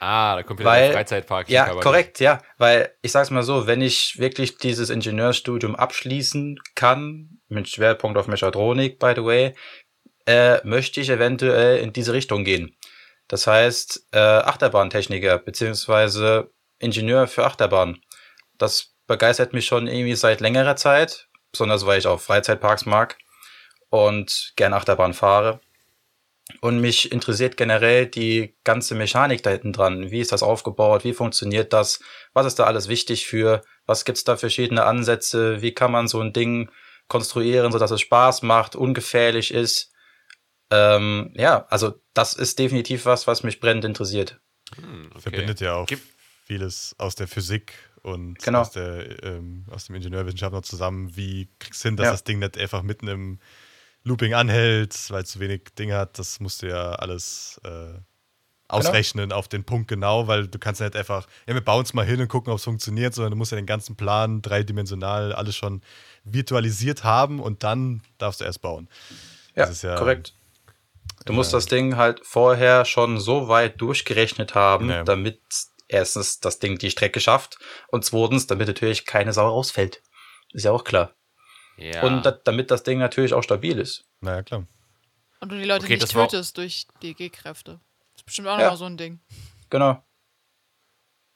Ah, da kommt wieder Weil- der Freizeitpark. Ja, korrekt, ja. Weil ich sag's mal so, wenn ich wirklich dieses Ingenieurstudium abschließen kann, mit Schwerpunkt auf Mechatronik, by the way, äh, möchte ich eventuell in diese Richtung gehen. Das heißt, äh, Achterbahntechniker beziehungsweise Ingenieur für Achterbahn. Das begeistert mich schon irgendwie seit längerer Zeit, besonders weil ich auch Freizeitparks mag und gern Achterbahn fahre. Und mich interessiert generell die ganze Mechanik da hinten dran. Wie ist das aufgebaut? Wie funktioniert das? Was ist da alles wichtig für? Was gibt's da verschiedene Ansätze? Wie kann man so ein Ding konstruieren, sodass es Spaß macht, ungefährlich ist? Ähm, ja, also das ist definitiv was, was mich brennend interessiert. Hm, okay. Verbindet ja auch Gibt- vieles aus der Physik und Genau. aus, der, ähm, aus dem Ingenieurwissenschaft noch zusammen. Wie kriegst du hin, dass Ja. das Ding nicht einfach mitten im Looping anhält, weil es zu wenig Ding hat? Das musst du ja alles äh, ausrechnen auf den Punkt genau, weil du kannst ja nicht einfach, ja, wir bauen es mal hin und gucken, ob es funktioniert, sondern du musst ja den ganzen Plan dreidimensional alles schon virtualisiert haben und dann darfst du erst bauen. Ja, Das ist ja- korrekt. Du musst das Ding halt vorher schon so weit durchgerechnet haben, Ja. damit erstens das Ding die Strecke schafft und zweitens, damit natürlich keine Sau rausfällt. Ist ja auch klar. Ja. Und da, damit das Ding natürlich auch stabil ist. Naja, klar. Und du die Leute Okay, nicht das war- tötest durch DG-Kräfte. Das ist bestimmt auch Ja. nochmal so ein Ding. Genau.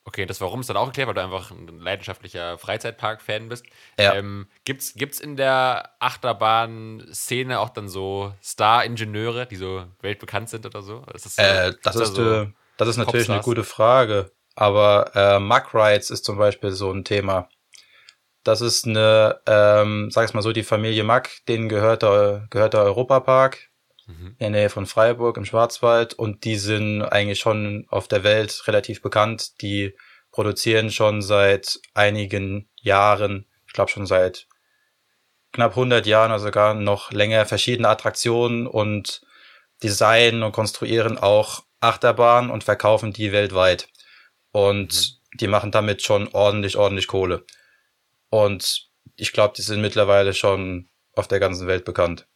Okay, das Warum ist dann auch erklärt, weil du einfach ein leidenschaftlicher Freizeitpark-Fan bist. Ja. Ähm, gibt's, gibt's in der Achterbahn-Szene auch dann so Star-Ingenieure, die so weltbekannt sind oder so? Ist das, so- Äh, das, da ist, so- äh, das ist natürlich eine gute Frage. Aber äh, Mug Rides ist zum Beispiel so ein Thema. Das ist eine, ähm, sag ich mal so, die Familie Mack, denen gehört der, gehört der Europapark Mhm. in der Nähe von Freiburg im Schwarzwald und die sind eigentlich schon auf der Welt relativ bekannt. Die produzieren schon seit einigen Jahren, ich glaube schon seit knapp 100 Jahren oder sogar noch länger verschiedene Attraktionen und designen und konstruieren auch Achterbahnen und verkaufen die weltweit. Und die machen damit schon ordentlich, ordentlich Kohle. Und ich glaube, die sind mittlerweile schon auf der ganzen Welt bekannt.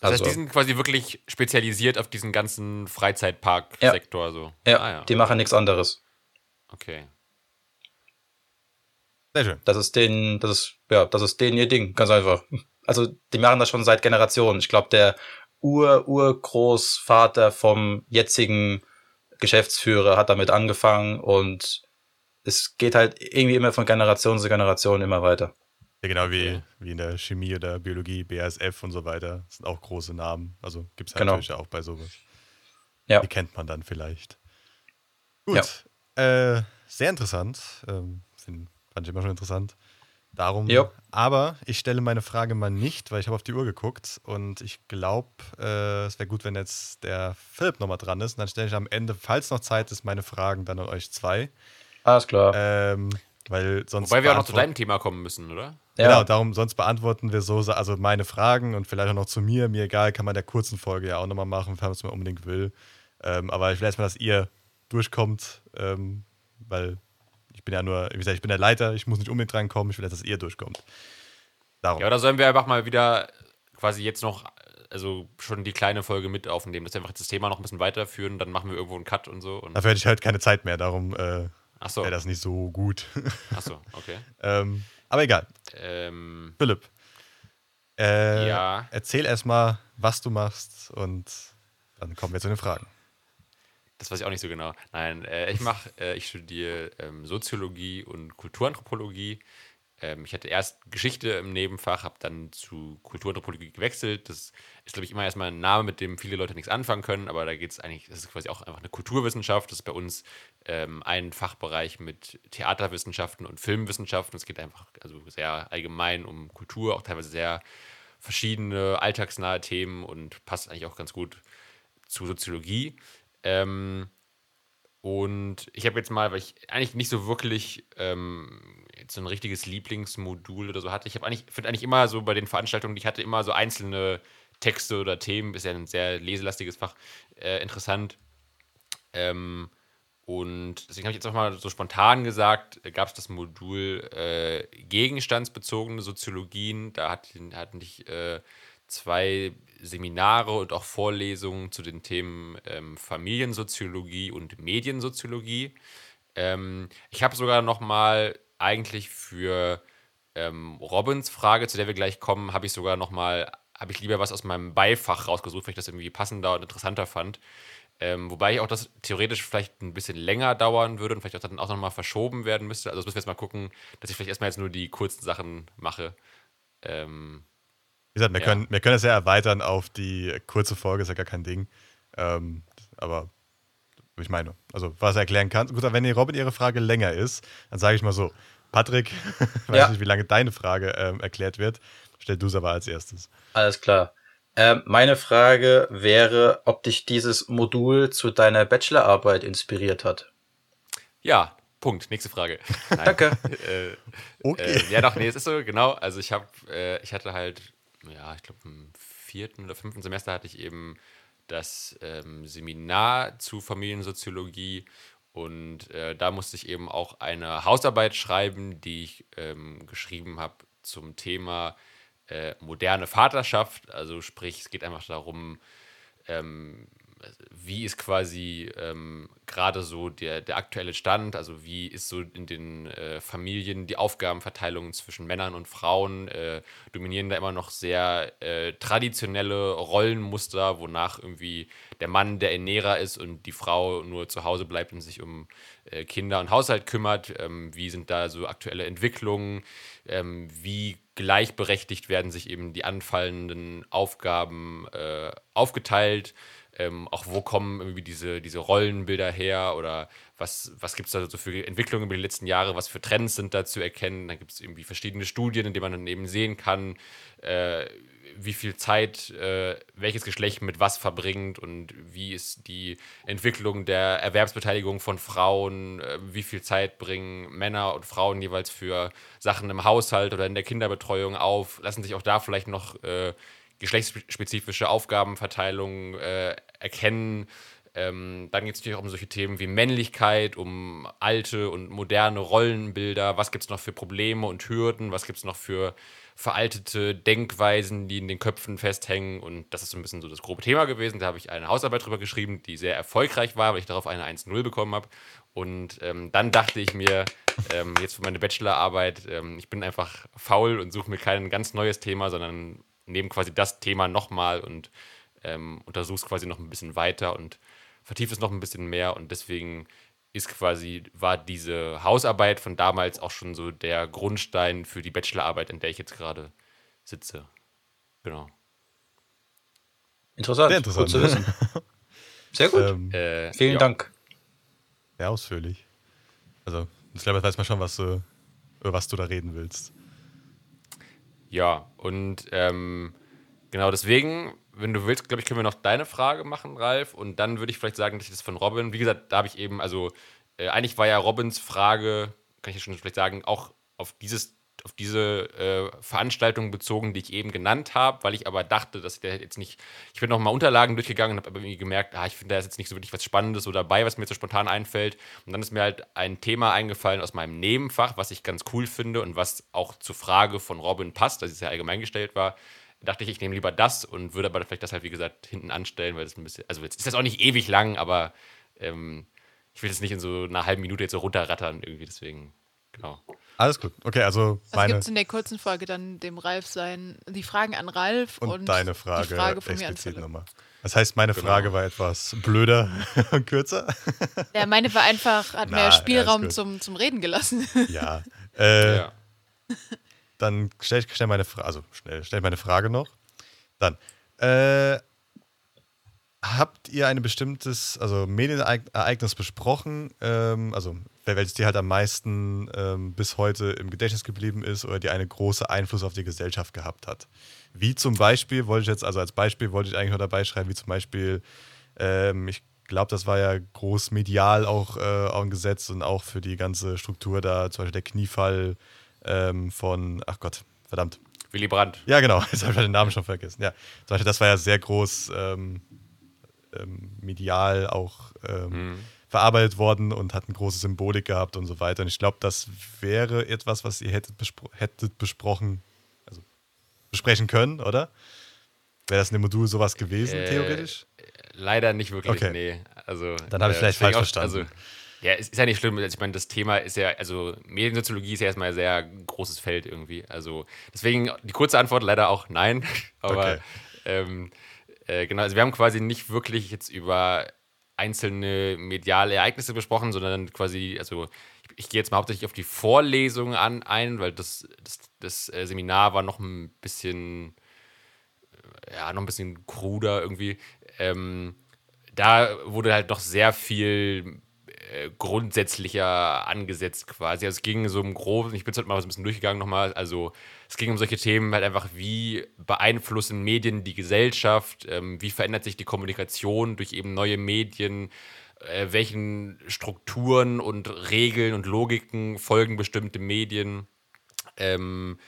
Das Also, heißt, die sind quasi wirklich spezialisiert auf diesen ganzen Freizeitpark-Sektor. So. ja, Ah, ja. die machen nichts anderes. Okay. Sehr schön. Das ist denen, das ist, ja, das ist denen ihr Ding, ganz einfach. Also, die machen das schon seit Generationen. Ich glaube, der Ur-Urgroßvater vom jetzigen Geschäftsführer hat damit angefangen und es geht halt irgendwie immer von Generation zu Generation immer weiter. Ja, genau wie, wie in der Chemie oder Biologie, BASF und so weiter. Das sind auch große Namen. Also gibt es halt Genau. natürlich auch bei sowas. Ja. Die kennt man dann vielleicht. Gut. Äh, sehr interessant. Ähm, find, fand ich immer schon interessant. Darum. Jo. Aber ich stelle meine Frage mal nicht, weil ich habe auf die Uhr geguckt und ich glaube, äh, es wäre gut, wenn jetzt der Philipp nochmal dran ist. Und dann stelle ich am Ende, falls noch Zeit ist, meine Fragen dann an euch zwei. Alles klar. Ähm, weil sonst. Wobei wir auch noch zu deinem Thema kommen müssen, oder? ja, Genau, darum, sonst beantworten wir so, also meine Fragen und vielleicht auch noch zu mir. Mir egal, kann man in der kurzen Folge ja auch nochmal machen, falls man unbedingt will. Ähm, aber ich will erstmal, dass ihr durchkommt, ähm, weil bin ja nur, wie gesagt, ich bin der Leiter, ich muss nicht unbedingt drankommen, ich will, dass ihr durchkommt. Darum. Ja, oder sollen wir einfach mal wieder quasi jetzt noch, also schon die kleine Folge mit aufnehmen, dass wir einfach das Thema noch ein bisschen weiterführen, dann machen wir irgendwo einen Cut und so. Und, Dafür hätte ich halt keine Zeit mehr, darum äh, achso, wäre das nicht so gut. achso, okay. ähm, aber egal. Ähm, Philipp, Äh, Ja. Erzähl erstmal, was du machst und dann kommen wir zu den Fragen. Das weiß ich auch nicht so genau. Nein, äh, ich mache, äh, ich studiere ähm, Soziologie und Kulturanthropologie. Ähm, ich hatte erst Geschichte im Nebenfach, habe dann zu Kulturanthropologie gewechselt. Das ist, glaube ich, immer erstmal ein Name, mit dem viele Leute nichts anfangen können, aber da geht es eigentlich, das ist quasi auch einfach eine Kulturwissenschaft. Das ist bei uns ähm, ein Fachbereich mit Theaterwissenschaften und Filmwissenschaften. Es geht einfach also sehr allgemein um Kultur, auch teilweise sehr verschiedene alltagsnahe Themen und passt eigentlich auch ganz gut zu Soziologie. Ähm, und ich habe jetzt mal, weil ich eigentlich nicht so wirklich ähm, so ein richtiges Lieblingsmodul oder so hatte. Ich habe eigentlich, finde eigentlich immer so bei den Veranstaltungen, die ich hatte, immer so einzelne Texte oder Themen, ist ja ein sehr leselastiges Fach, äh, interessant. Ähm, und deswegen habe ich jetzt auch mal so spontan gesagt, gab es das Modul äh, gegenstandsbezogene Soziologien. Da hatten ich äh, zwei Seminare und auch Vorlesungen zu den Themen ähm, Familiensoziologie und Mediensoziologie. Ähm, ich habe sogar noch mal eigentlich für ähm, Robins Frage, zu der wir gleich kommen, habe ich sogar noch mal, habe ich lieber was aus meinem Beifach rausgesucht, weil ich das irgendwie passender und interessanter fand. Ähm, wobei ich auch das theoretisch vielleicht ein bisschen länger dauern würde und vielleicht auch dann auch nochmal verschoben werden müsste. Also das müssen wir jetzt mal gucken, dass ich vielleicht erstmal jetzt nur die kurzen Sachen mache. Ähm, Wie gesagt, wir, Ja. können, wir können das ja erweitern auf die kurze Folge, ist ja gar kein Ding. Ähm, aber ich meine, also was er erklären kann. Gut, aber wenn die Robin ihre Frage länger ist, dann sage ich mal so, Patrick, weiß Ja. nicht, wie lange deine Frage ähm, erklärt wird, stell du es aber als erstes. Alles klar. Ähm, meine Frage wäre, ob dich dieses Modul zu deiner Bachelorarbeit inspiriert hat. ja, Punkt. Nächste Frage. Danke. äh, Okay. äh, ja, doch, nee, es ist so, genau. Also ich habe, äh, ich hatte halt, ja, ich glaube im vierten oder fünften Semester hatte ich eben das ähm, Seminar zu Familiensoziologie und äh, da musste ich eben auch eine Hausarbeit schreiben, die ich ähm, geschrieben habe zum Thema äh, moderne Vaterschaft. Also sprich, es geht einfach darum, ähm, wie ist quasi ähm, gerade so der, der aktuelle Stand, also wie ist so in den äh, Familien die Aufgabenverteilung zwischen Männern und Frauen, äh, dominieren da immer noch sehr äh, traditionelle Rollenmuster, wonach irgendwie der Mann der Ernährer ist und die Frau nur zu Hause bleibt und sich um äh, Kinder und Haushalt kümmert. Ähm, wie sind da so aktuelle Entwicklungen? Ähm, wie gleichberechtigt werden sich eben die anfallenden Aufgaben äh, aufgeteilt? Ähm, auch wo kommen irgendwie diese, diese Rollenbilder her oder was, was gibt es da so für Entwicklungen über die letzten Jahre, was für Trends sind da zu erkennen? Da gibt es irgendwie verschiedene Studien, in denen man dann eben sehen kann, äh, wie viel Zeit äh, welches Geschlecht mit was verbringt und wie ist die Entwicklung der Erwerbsbeteiligung von Frauen, äh, wie viel Zeit bringen Männer und Frauen jeweils für Sachen im Haushalt oder in der Kinderbetreuung auf, lassen sich auch da vielleicht noch äh, geschlechtsspezifische Aufgabenverteilungen äh, erkennen. Ähm, dann geht es natürlich auch um solche Themen wie Männlichkeit, um alte und moderne Rollenbilder. Was gibt es noch für Probleme und Hürden? Was gibt es noch für veraltete Denkweisen, die in den Köpfen festhängen? Und das ist so ein bisschen so das grobe Thema gewesen. Da habe ich eine Hausarbeit drüber geschrieben, die sehr erfolgreich war, weil ich darauf eine 1-0 bekommen habe. Und ähm, dann dachte ich mir, ähm, jetzt für meine Bachelorarbeit, ähm, ich bin einfach faul und suche mir kein ganz neues Thema, sondern nehme quasi das Thema nochmal und ähm, untersuche es quasi noch ein bisschen weiter und vertiefe es noch ein bisschen mehr. Und deswegen ist quasi, war diese Hausarbeit von damals auch schon so der Grundstein für die Bachelorarbeit, in der ich jetzt gerade sitze. Genau. Interessant. Sehr interessant. Gut zu wissen. Sehr gut. Ähm, Äh, Vielen ja. Dank. sehr ausführlich. Also, ich glaube, jetzt weiß man schon, was du, über was du da reden willst. Ja, und ähm, genau deswegen, wenn du willst, glaube ich, können wir noch deine Frage machen, Ralf. Und dann würde ich vielleicht sagen, dass ich das von Robin, wie gesagt, da habe ich eben, also äh, eigentlich war ja Robins Frage, kann ich ja schon vielleicht sagen, auch auf dieses auf diese äh, Veranstaltung bezogen, die ich eben genannt habe, weil ich aber dachte, dass der jetzt nicht, ich bin noch mal Unterlagen durchgegangen und habe aber irgendwie gemerkt, ah, ich finde da ist jetzt nicht so wirklich was Spannendes so dabei, was mir so spontan einfällt. Und dann ist mir halt ein Thema eingefallen aus meinem Nebenfach, was ich ganz cool finde und was auch zur Frage von Robin passt, dass es ja allgemein gestellt war. Dachte ich, ich nehme lieber das und würde aber vielleicht das halt, wie gesagt, hinten anstellen, weil das ein bisschen, also jetzt ist das auch nicht ewig lang, aber ähm, ich will das nicht in so einer halben Minute jetzt so runterrattern irgendwie, deswegen, genau. Alles gut. Okay, also Was meine gibt es in der kurzen Folge dann dem Ralf sein, die Fragen an Ralf und, und, deine Frage, die Frage von mir an explizit Philipp. nochmal. Das heißt, meine Genau. Frage war etwas blöder und kürzer. Ja, meine war einfach, hat Na, mehr Spielraum gut. zum, zum Reden gelassen. ja. Äh, Ja. Dann stell ich schnell meine Frage, also schnell, stell meine Frage noch. Dann, äh, habt ihr ein bestimmtes, also Medienereignis besprochen, ähm, also welches dir halt am meisten ähm, bis heute im Gedächtnis geblieben ist oder die einen großen Einfluss auf die Gesellschaft gehabt hat? Wie zum Beispiel, wollte ich jetzt, also als Beispiel wollte ich eigentlich noch dabei schreiben, wie zum Beispiel, ähm, ich glaube, das war ja groß medial auch, äh, auch und auch für die ganze Struktur da, zum Beispiel der Kniefall ähm, von, ach Gott, verdammt. Willy Brandt. Ja, genau, jetzt habe ich den Namen schon vergessen. Ja, zum Beispiel, das war ja sehr groß ähm, ähm, medial auch ähm, verarbeitet worden und hat eine große Symbolik gehabt und so weiter. Und ich glaube, das wäre etwas, was ihr hättet, bespro hättet besprochen, also besprechen können, oder? Wäre das in dem Modul sowas gewesen, Äh, theoretisch? Leider nicht wirklich, Okay. nee. Also, Dann habe ich vielleicht deswegen falsch verstanden. Also, ja, es ist ja nicht schlimm. Also, ich meine, das Thema ist ja, also Mediensoziologie ist ja erstmal ein sehr großes Feld irgendwie. Also deswegen die kurze Antwort leider auch nein. Aber Okay. ähm, äh, genau, also wir haben quasi nicht wirklich jetzt über einzelne mediale Ereignisse besprochen, sondern quasi, also ich, ich gehe jetzt mal hauptsächlich auf die Vorlesung an ein, weil das, das, das äh, Seminar war noch ein bisschen ja, noch ein bisschen kruder irgendwie. Ähm, da wurde halt noch sehr viel äh, grundsätzlicher angesetzt quasi. Also es ging so im Groben, ich bin es halt mal ein bisschen durchgegangen nochmal, also es ging um solche Themen halt einfach, wie beeinflussen Medien die Gesellschaft, ähm, wie verändert sich die Kommunikation durch eben neue Medien, äh, welchen Strukturen und Regeln und Logiken folgen bestimmte Medien. Ähm,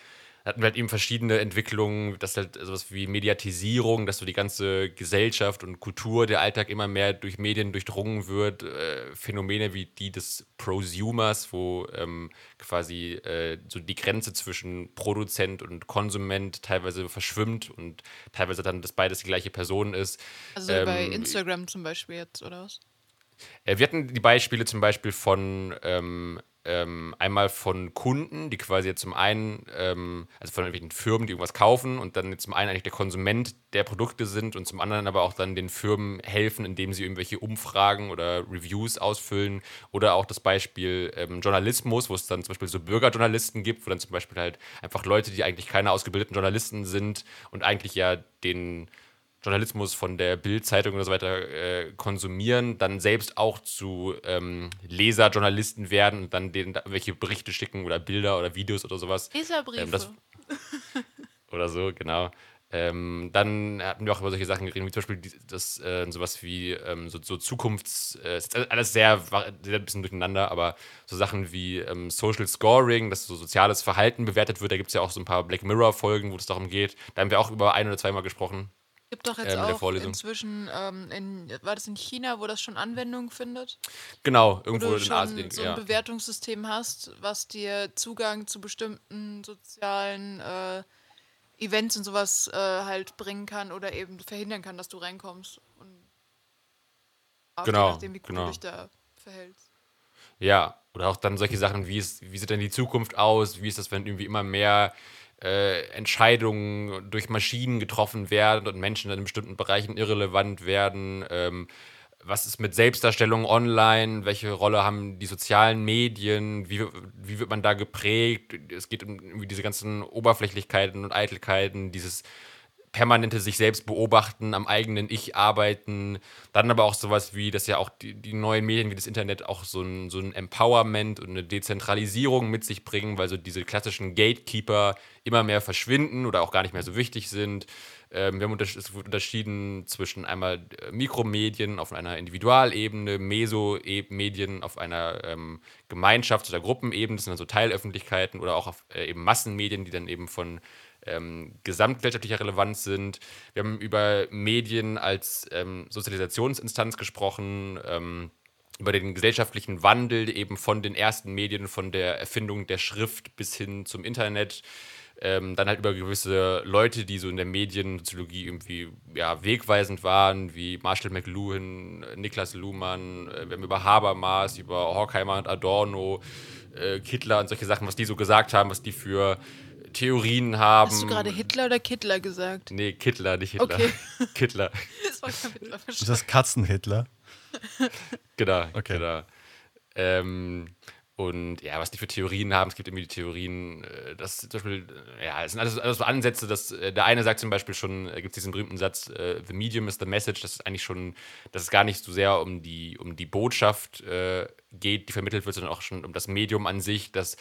hatten wir halt eben verschiedene Entwicklungen, dass halt sowas wie Mediatisierung, dass so die ganze Gesellschaft und Kultur, der Alltag immer mehr durch Medien durchdrungen wird, äh, Phänomene wie die des Prosumers, wo ähm, quasi äh, so die Grenze zwischen Produzent und Konsument teilweise verschwimmt und teilweise dann das beides die gleiche Person ist. Also Ähm, bei Instagram zum Beispiel jetzt, oder was? Äh, wir hatten die Beispiele zum Beispiel von ähm, ähm, einmal von Kunden, die quasi jetzt zum einen, ähm, also von irgendwelchen Firmen, die irgendwas kaufen und dann zum einen eigentlich der Konsument der Produkte sind und zum anderen aber auch dann den Firmen helfen, indem sie irgendwelche Umfragen oder Reviews ausfüllen oder auch das Beispiel ähm, Journalismus, wo es dann zum Beispiel so Bürgerjournalisten gibt, wo dann zum Beispiel halt einfach Leute, die eigentlich keine ausgebildeten Journalisten sind und eigentlich ja den Journalismus von der Bild-Zeitung oder so weiter äh, konsumieren, dann selbst auch zu ähm, Leserjournalisten werden und dann denen da welche Berichte schicken oder Bilder oder Videos oder sowas. Leserbriefe. Ähm, das- Oder so, genau. Ähm, dann hatten wir auch über solche Sachen geredet, wie zum Beispiel das, äh, sowas wie ähm, so, so Zukunfts-, äh, alles sehr, sehr ein bisschen durcheinander, aber so Sachen wie ähm, Social Scoring, dass so soziales Verhalten bewertet wird, da gibt es ja auch so ein paar Black Mirror-Folgen, wo es darum geht. Da haben wir auch über ein oder zweimal gesprochen. Gibt doch jetzt der auch inzwischen, ähm, in, war das in China, wo das schon Anwendung findet? Genau, Wo irgendwo du in Asien. schon so ein ja. Bewertungssystem hast, was dir Zugang zu bestimmten sozialen äh, Events und sowas äh, halt bringen kann oder eben verhindern kann, dass du reinkommst. Und Genau, je nachdem, wie gut genau. du dich da verhältst. Ja, oder auch dann solche Sachen, wie, ist, wie sieht denn die Zukunft aus? Wie ist das, wenn irgendwie immer mehr äh, Entscheidungen durch Maschinen getroffen werden und Menschen in bestimmten Bereichen irrelevant werden? Ähm, was ist mit Selbstdarstellung online? Welche Rolle haben die sozialen Medien? Wie, wie wird man da geprägt? Es geht um diese ganzen Oberflächlichkeiten und Eitelkeiten, dieses permanente sich selbst beobachten, am eigenen Ich arbeiten. Dann aber auch sowas wie, dass ja auch die, die neuen Medien wie das Internet auch so ein, so ein Empowerment und eine Dezentralisierung mit sich bringen, weil so diese klassischen Gatekeeper immer mehr verschwinden oder auch gar nicht mehr so wichtig sind. Ähm, wir haben untersch es wird unterschieden zwischen einmal äh, Mikromedien auf einer Individualebene, Meso-Medien auf einer ähm, Gemeinschafts- oder Gruppenebene, das sind dann so Teilöffentlichkeiten oder auch auf äh, eben Massenmedien, die dann eben von ähm, gesamtgesellschaftlicher Relevanz sind. Wir haben über Medien als ähm, Sozialisationsinstanz gesprochen, ähm, über den gesellschaftlichen Wandel eben von den ersten Medien, von der Erfindung der Schrift bis hin zum Internet. ähm, dann halt über gewisse Leute, die so in der Mediensoziologie irgendwie ja, wegweisend waren, wie Marshall McLuhan, Niklas Luhmann, äh, wir haben über Habermas, über Horkheimer und Adorno, äh, Kittler und solche Sachen, was die so gesagt haben, was die für Theorien haben. Hast du gerade Hitler oder Kittler gesagt? Nee, Kittler, nicht Hitler. Okay. Kittler. Das war kein Hitler Ist das Katzenhitler? Genau, Okay. genau. Ähm, und ja, was die für Theorien haben, es gibt irgendwie die Theorien, äh, dass zum Beispiel, äh, ja, es sind alles, alles so Ansätze, dass äh, der eine sagt zum Beispiel schon, gibt es diesen berühmten Satz, the medium is the message, das ist eigentlich schon, dass es gar nicht so sehr um die, um die Botschaft äh, geht, die vermittelt wird, sondern auch schon um das Medium an sich, dass,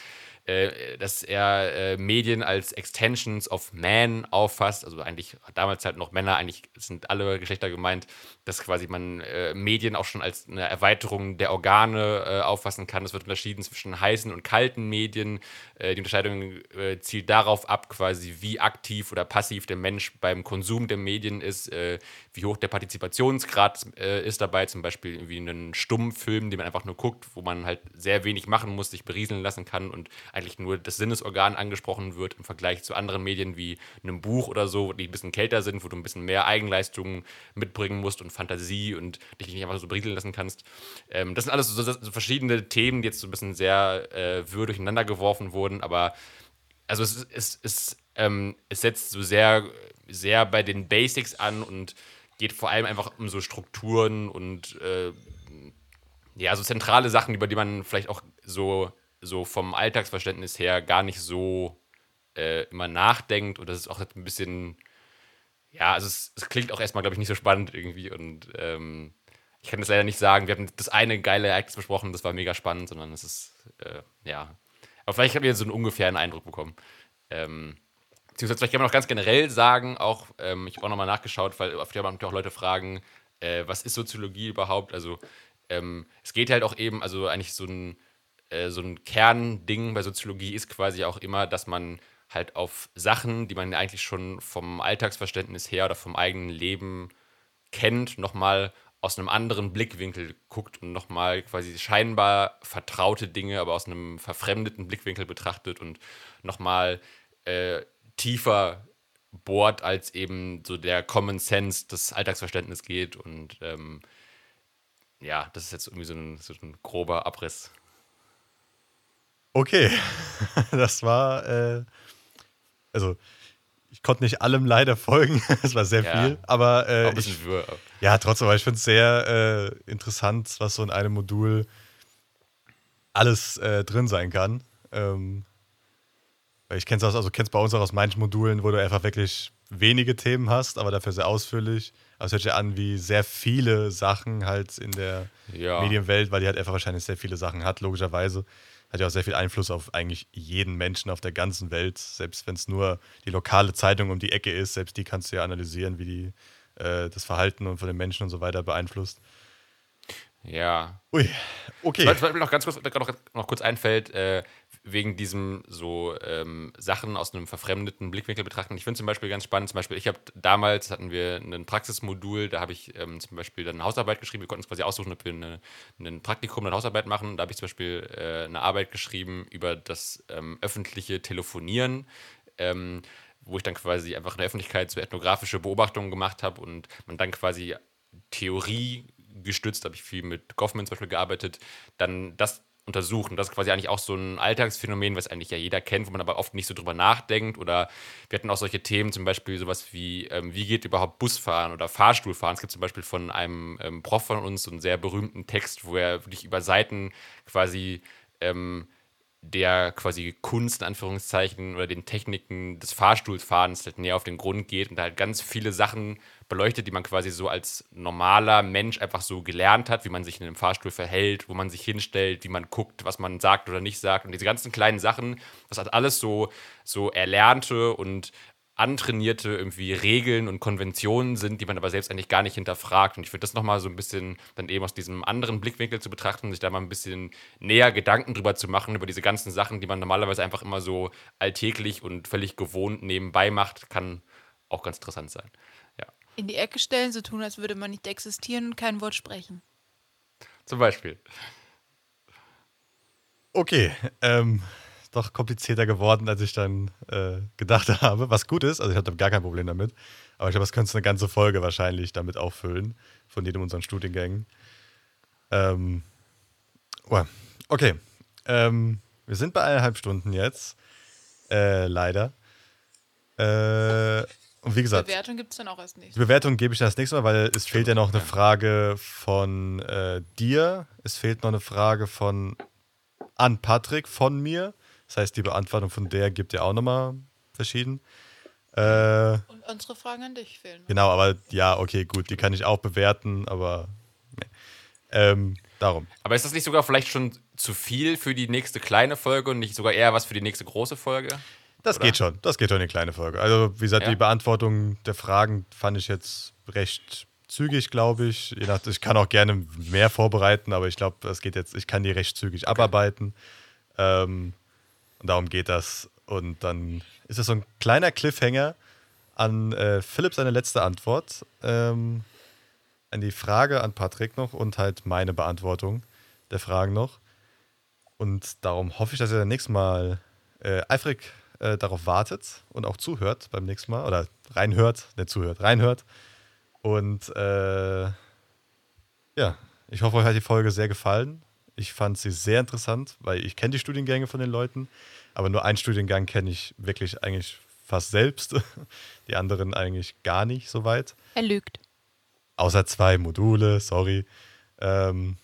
äh, dass er äh, Medien als Extensions of Man auffasst, also eigentlich damals halt noch Männer, eigentlich sind alle Geschlechter gemeint, dass quasi man äh, Medien auch schon als eine Erweiterung der Organe äh, auffassen kann. Es wird unterschieden zwischen heißen und kalten Medien. Äh, die Unterscheidung äh, zielt darauf ab, quasi wie aktiv oder passiv der Mensch beim Konsum der Medien ist, wie hoch der Partizipationsgrad ist dabei, zum Beispiel irgendwie einen Stummfilm, den man einfach nur guckt, wo man halt sehr wenig machen muss, sich berieseln lassen kann und eigentlich nur das Sinnesorgan angesprochen wird im Vergleich zu anderen Medien wie einem Buch oder so, die ein bisschen kälter sind, wo du ein bisschen mehr Eigenleistung mitbringen musst und Fantasie und dich nicht einfach so berieseln lassen kannst. Ähm, das sind alles so, so, so verschiedene Themen, die jetzt so ein bisschen sehr äh, wirr durcheinander geworfen wurden, aber also es, es, es, ähm, es setzt so sehr, sehr bei den Basics an und geht vor allem einfach um so Strukturen und äh, ja, so zentrale Sachen, über die man vielleicht auch so, so vom Alltagsverständnis her gar nicht so äh, immer nachdenkt. Und das ist auch ein bisschen, ja, also es, es klingt auch erstmal, glaube ich, nicht so spannend irgendwie. Und ähm, ich kann das leider nicht sagen. Wir hatten das eine geile Ereignis besprochen, das war mega spannend, sondern es ist, äh, ja. Aber vielleicht habt ihr so einen ungefähren Eindruck bekommen. Ähm, beziehungsweise vielleicht kann man auch ganz generell sagen, auch, ähm, ich habe auch nochmal nachgeschaut, weil oft haben auch Leute fragen, äh, was ist Soziologie überhaupt? Also ähm, es geht halt auch eben, also eigentlich so ein, äh, so ein Kernding bei Soziologie ist quasi auch immer, dass man halt auf Sachen, die man eigentlich schon vom Alltagsverständnis her oder vom eigenen Leben kennt, nochmal aus einem anderen Blickwinkel guckt und nochmal quasi scheinbar vertraute Dinge, aber aus einem verfremdeten Blickwinkel betrachtet und nochmal äh, tiefer bohrt, als eben so der Common Sense des Alltagsverständnisses geht. Und ähm, ja, das ist jetzt irgendwie so ein, so ein grober Abriss. Okay, das war, äh, also ich konnte nicht allem leider folgen, es war sehr Ja. viel, aber äh, ich, ja, trotzdem, aber ich finde es sehr äh, interessant, was so in einem Modul alles äh, drin sein kann. Ähm, weil ich kenne es also kenn's bei uns auch aus manchen Modulen, wo du einfach wirklich wenige Themen hast, aber dafür sehr ausführlich. Aber es hört sich an wie sehr viele Sachen halt in der Ja. Medienwelt, weil die halt einfach wahrscheinlich sehr viele Sachen hat, logischerweise. Hat ja auch sehr viel Einfluss auf eigentlich jeden Menschen auf der ganzen Welt. Selbst wenn es nur die lokale Zeitung um die Ecke ist, selbst die kannst du ja analysieren, wie die äh, das Verhalten und von den Menschen und so weiter beeinflusst. Ja. Ui, okay. Was was mir noch ganz kurz, noch, noch kurz einfällt, äh, wegen diesem so ähm, Sachen aus einem verfremdeten Blickwinkel betrachten. Ich finde zum Beispiel ganz spannend, zum Beispiel, ich habe damals hatten wir ein Praxismodul, da habe ich ähm, zum Beispiel dann eine Hausarbeit geschrieben. Wir konnten uns quasi aussuchen, ob wir eine, ein Praktikum, eine Hausarbeit machen. Da habe ich zum Beispiel äh, eine Arbeit geschrieben über das ähm, öffentliche Telefonieren. Ähm, wo ich dann quasi einfach in der Öffentlichkeit so ethnografische Beobachtungen gemacht habe und man dann quasi Theorie gestützt, habe ich viel mit Goffman zum Beispiel gearbeitet, dann das untersucht. Und das ist quasi eigentlich auch so ein Alltagsphänomen, was eigentlich ja jeder kennt, wo man aber oft nicht so drüber nachdenkt. Oder wir hatten auch solche Themen, zum Beispiel sowas wie, ähm, wie geht überhaupt Busfahren oder Fahrstuhlfahren. Es gibt zum Beispiel von einem ähm, Prof von uns so einen sehr berühmten Text, wo er wirklich über Seiten quasi ähm, der quasi Kunst in Anführungszeichen oder den Techniken des Fahrstuhlfahrens halt näher auf den Grund geht und da halt ganz viele Sachen beleuchtet, die man quasi so als normaler Mensch einfach so gelernt hat, wie man sich in einem Fahrstuhl verhält, wo man sich hinstellt, wie man guckt, was man sagt oder nicht sagt und diese ganzen kleinen Sachen, das hat alles so so erlernte und antrainierte irgendwie Regeln und Konventionen sind, die man aber selbst eigentlich gar nicht hinterfragt. Und ich finde das nochmal so ein bisschen dann eben aus diesem anderen Blickwinkel zu betrachten, sich da mal ein bisschen näher Gedanken drüber zu machen, über diese ganzen Sachen, die man normalerweise einfach immer so alltäglich und völlig gewohnt nebenbei macht, kann auch ganz interessant sein. Ja, In die Ecke stellen, so tun, als würde man nicht existieren und kein Wort sprechen. zum Beispiel. Okay, ähm, doch komplizierter geworden, als ich dann äh, gedacht habe. Was gut ist, also ich hatte gar kein Problem damit. Aber ich glaube, das könntest du eine ganze Folge wahrscheinlich damit auffüllen, von jedem unseren Studiengängen. Ähm, oh, okay. Ähm, wir sind bei eineinhalb Stunden jetzt. Äh, leider. Äh, und wie gesagt, Bewertung gibt es dann auch erst nicht. die Bewertung gebe ich dann das nächste Mal, weil es fehlt ja noch eine Frage von äh, dir. Es fehlt noch eine Frage von an Patrick von mir. Das heißt, die Beantwortung von der gibt ja auch nochmal verschieden. Äh, Und unsere Fragen an dich fehlen. noch. genau, aber ja, okay, gut, die kann ich auch bewerten, aber nee. ähm, darum. Aber ist das nicht sogar vielleicht schon zu viel für die nächste kleine Folge und nicht sogar eher was für die nächste große Folge? Das Oder? geht schon, das geht schon in eine kleine Folge. Also, wie gesagt, Ja. die Beantwortung der Fragen fand ich jetzt recht zügig, glaube ich. Je nach, ich kann auch gerne mehr vorbereiten, aber ich glaube, das geht jetzt, ich kann die recht zügig abarbeiten. Ähm, und darum geht das. Und dann ist es so ein kleiner Cliffhanger an äh, Philipp seine letzte Antwort. Ähm, an die Frage an Patrick noch und halt meine Beantwortung der Fragen noch. Und darum hoffe ich, dass ihr das nächste Mal äh, eifrig äh, darauf wartet und auch zuhört beim nächsten Mal. Oder reinhört, nicht zuhört, reinhört. Und äh, ja, ich hoffe, euch hat die Folge sehr gefallen. Ich fand sie sehr interessant, weil ich kenne die Studiengänge von den Leuten, aber nur einen Studiengang kenne ich wirklich eigentlich fast selbst. Die anderen eigentlich gar nicht so weit. Er lügt. Außer zwei Module, sorry. Ähm,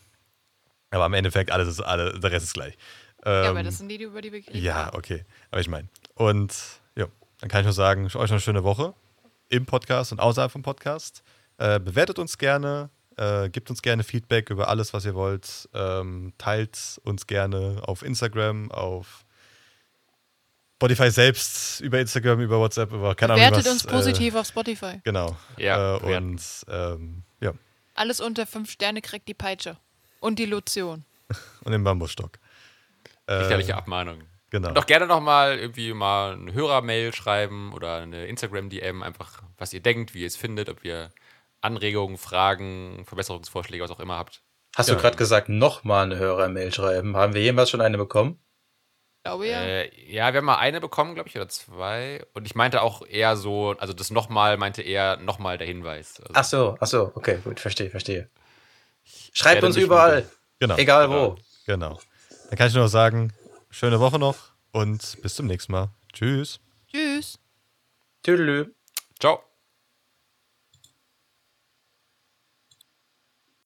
aber im Endeffekt, alles ist, alle, der Rest ist gleich. Ähm, ja, aber das sind die, über die wir geredet ja, okay. Aber ich meine. Und ja, dann kann ich nur sagen, euch noch eine schöne Woche im Podcast und außerhalb vom Podcast. Äh, bewertet uns gerne, äh, gebt uns gerne Feedback über alles, was ihr wollt. Ähm, teilt uns gerne auf Instagram, auf Spotify selbst, über Instagram, über WhatsApp, über keine Ahnung. Bewertet was, uns positiv auf Spotify. Äh, genau. Ja, äh, und ähm, ja, Alles unter fünf Sterne kriegt die Peitsche. Und die Lotion. und den Bambusstock. Äh, Richterliche Abmahnung. Genau. Und auch gerne nochmal irgendwie mal eine Hörermail schreiben oder eine Instagram-DM, einfach was ihr denkt, wie ihr es findet, ob ihr Anregungen, Fragen, Verbesserungsvorschläge, was auch immer habt. Hast Ja. du gerade gesagt, nochmal eine Hörermail schreiben? Haben wir jemals schon eine bekommen? Glaube ja. Äh, ja, wir haben mal eine bekommen, glaube ich, oder zwei. Und ich meinte auch eher so, also das nochmal meinte eher nochmal der Hinweis. Also, Ach so, ach so, okay, gut, verstehe, verstehe. Schreibt uns überall, genau. egal wo. Genau. Dann kann ich nur noch sagen, schöne Woche noch und bis zum nächsten Mal. Tschüss. Tschüss. Tüdelü. Ciao.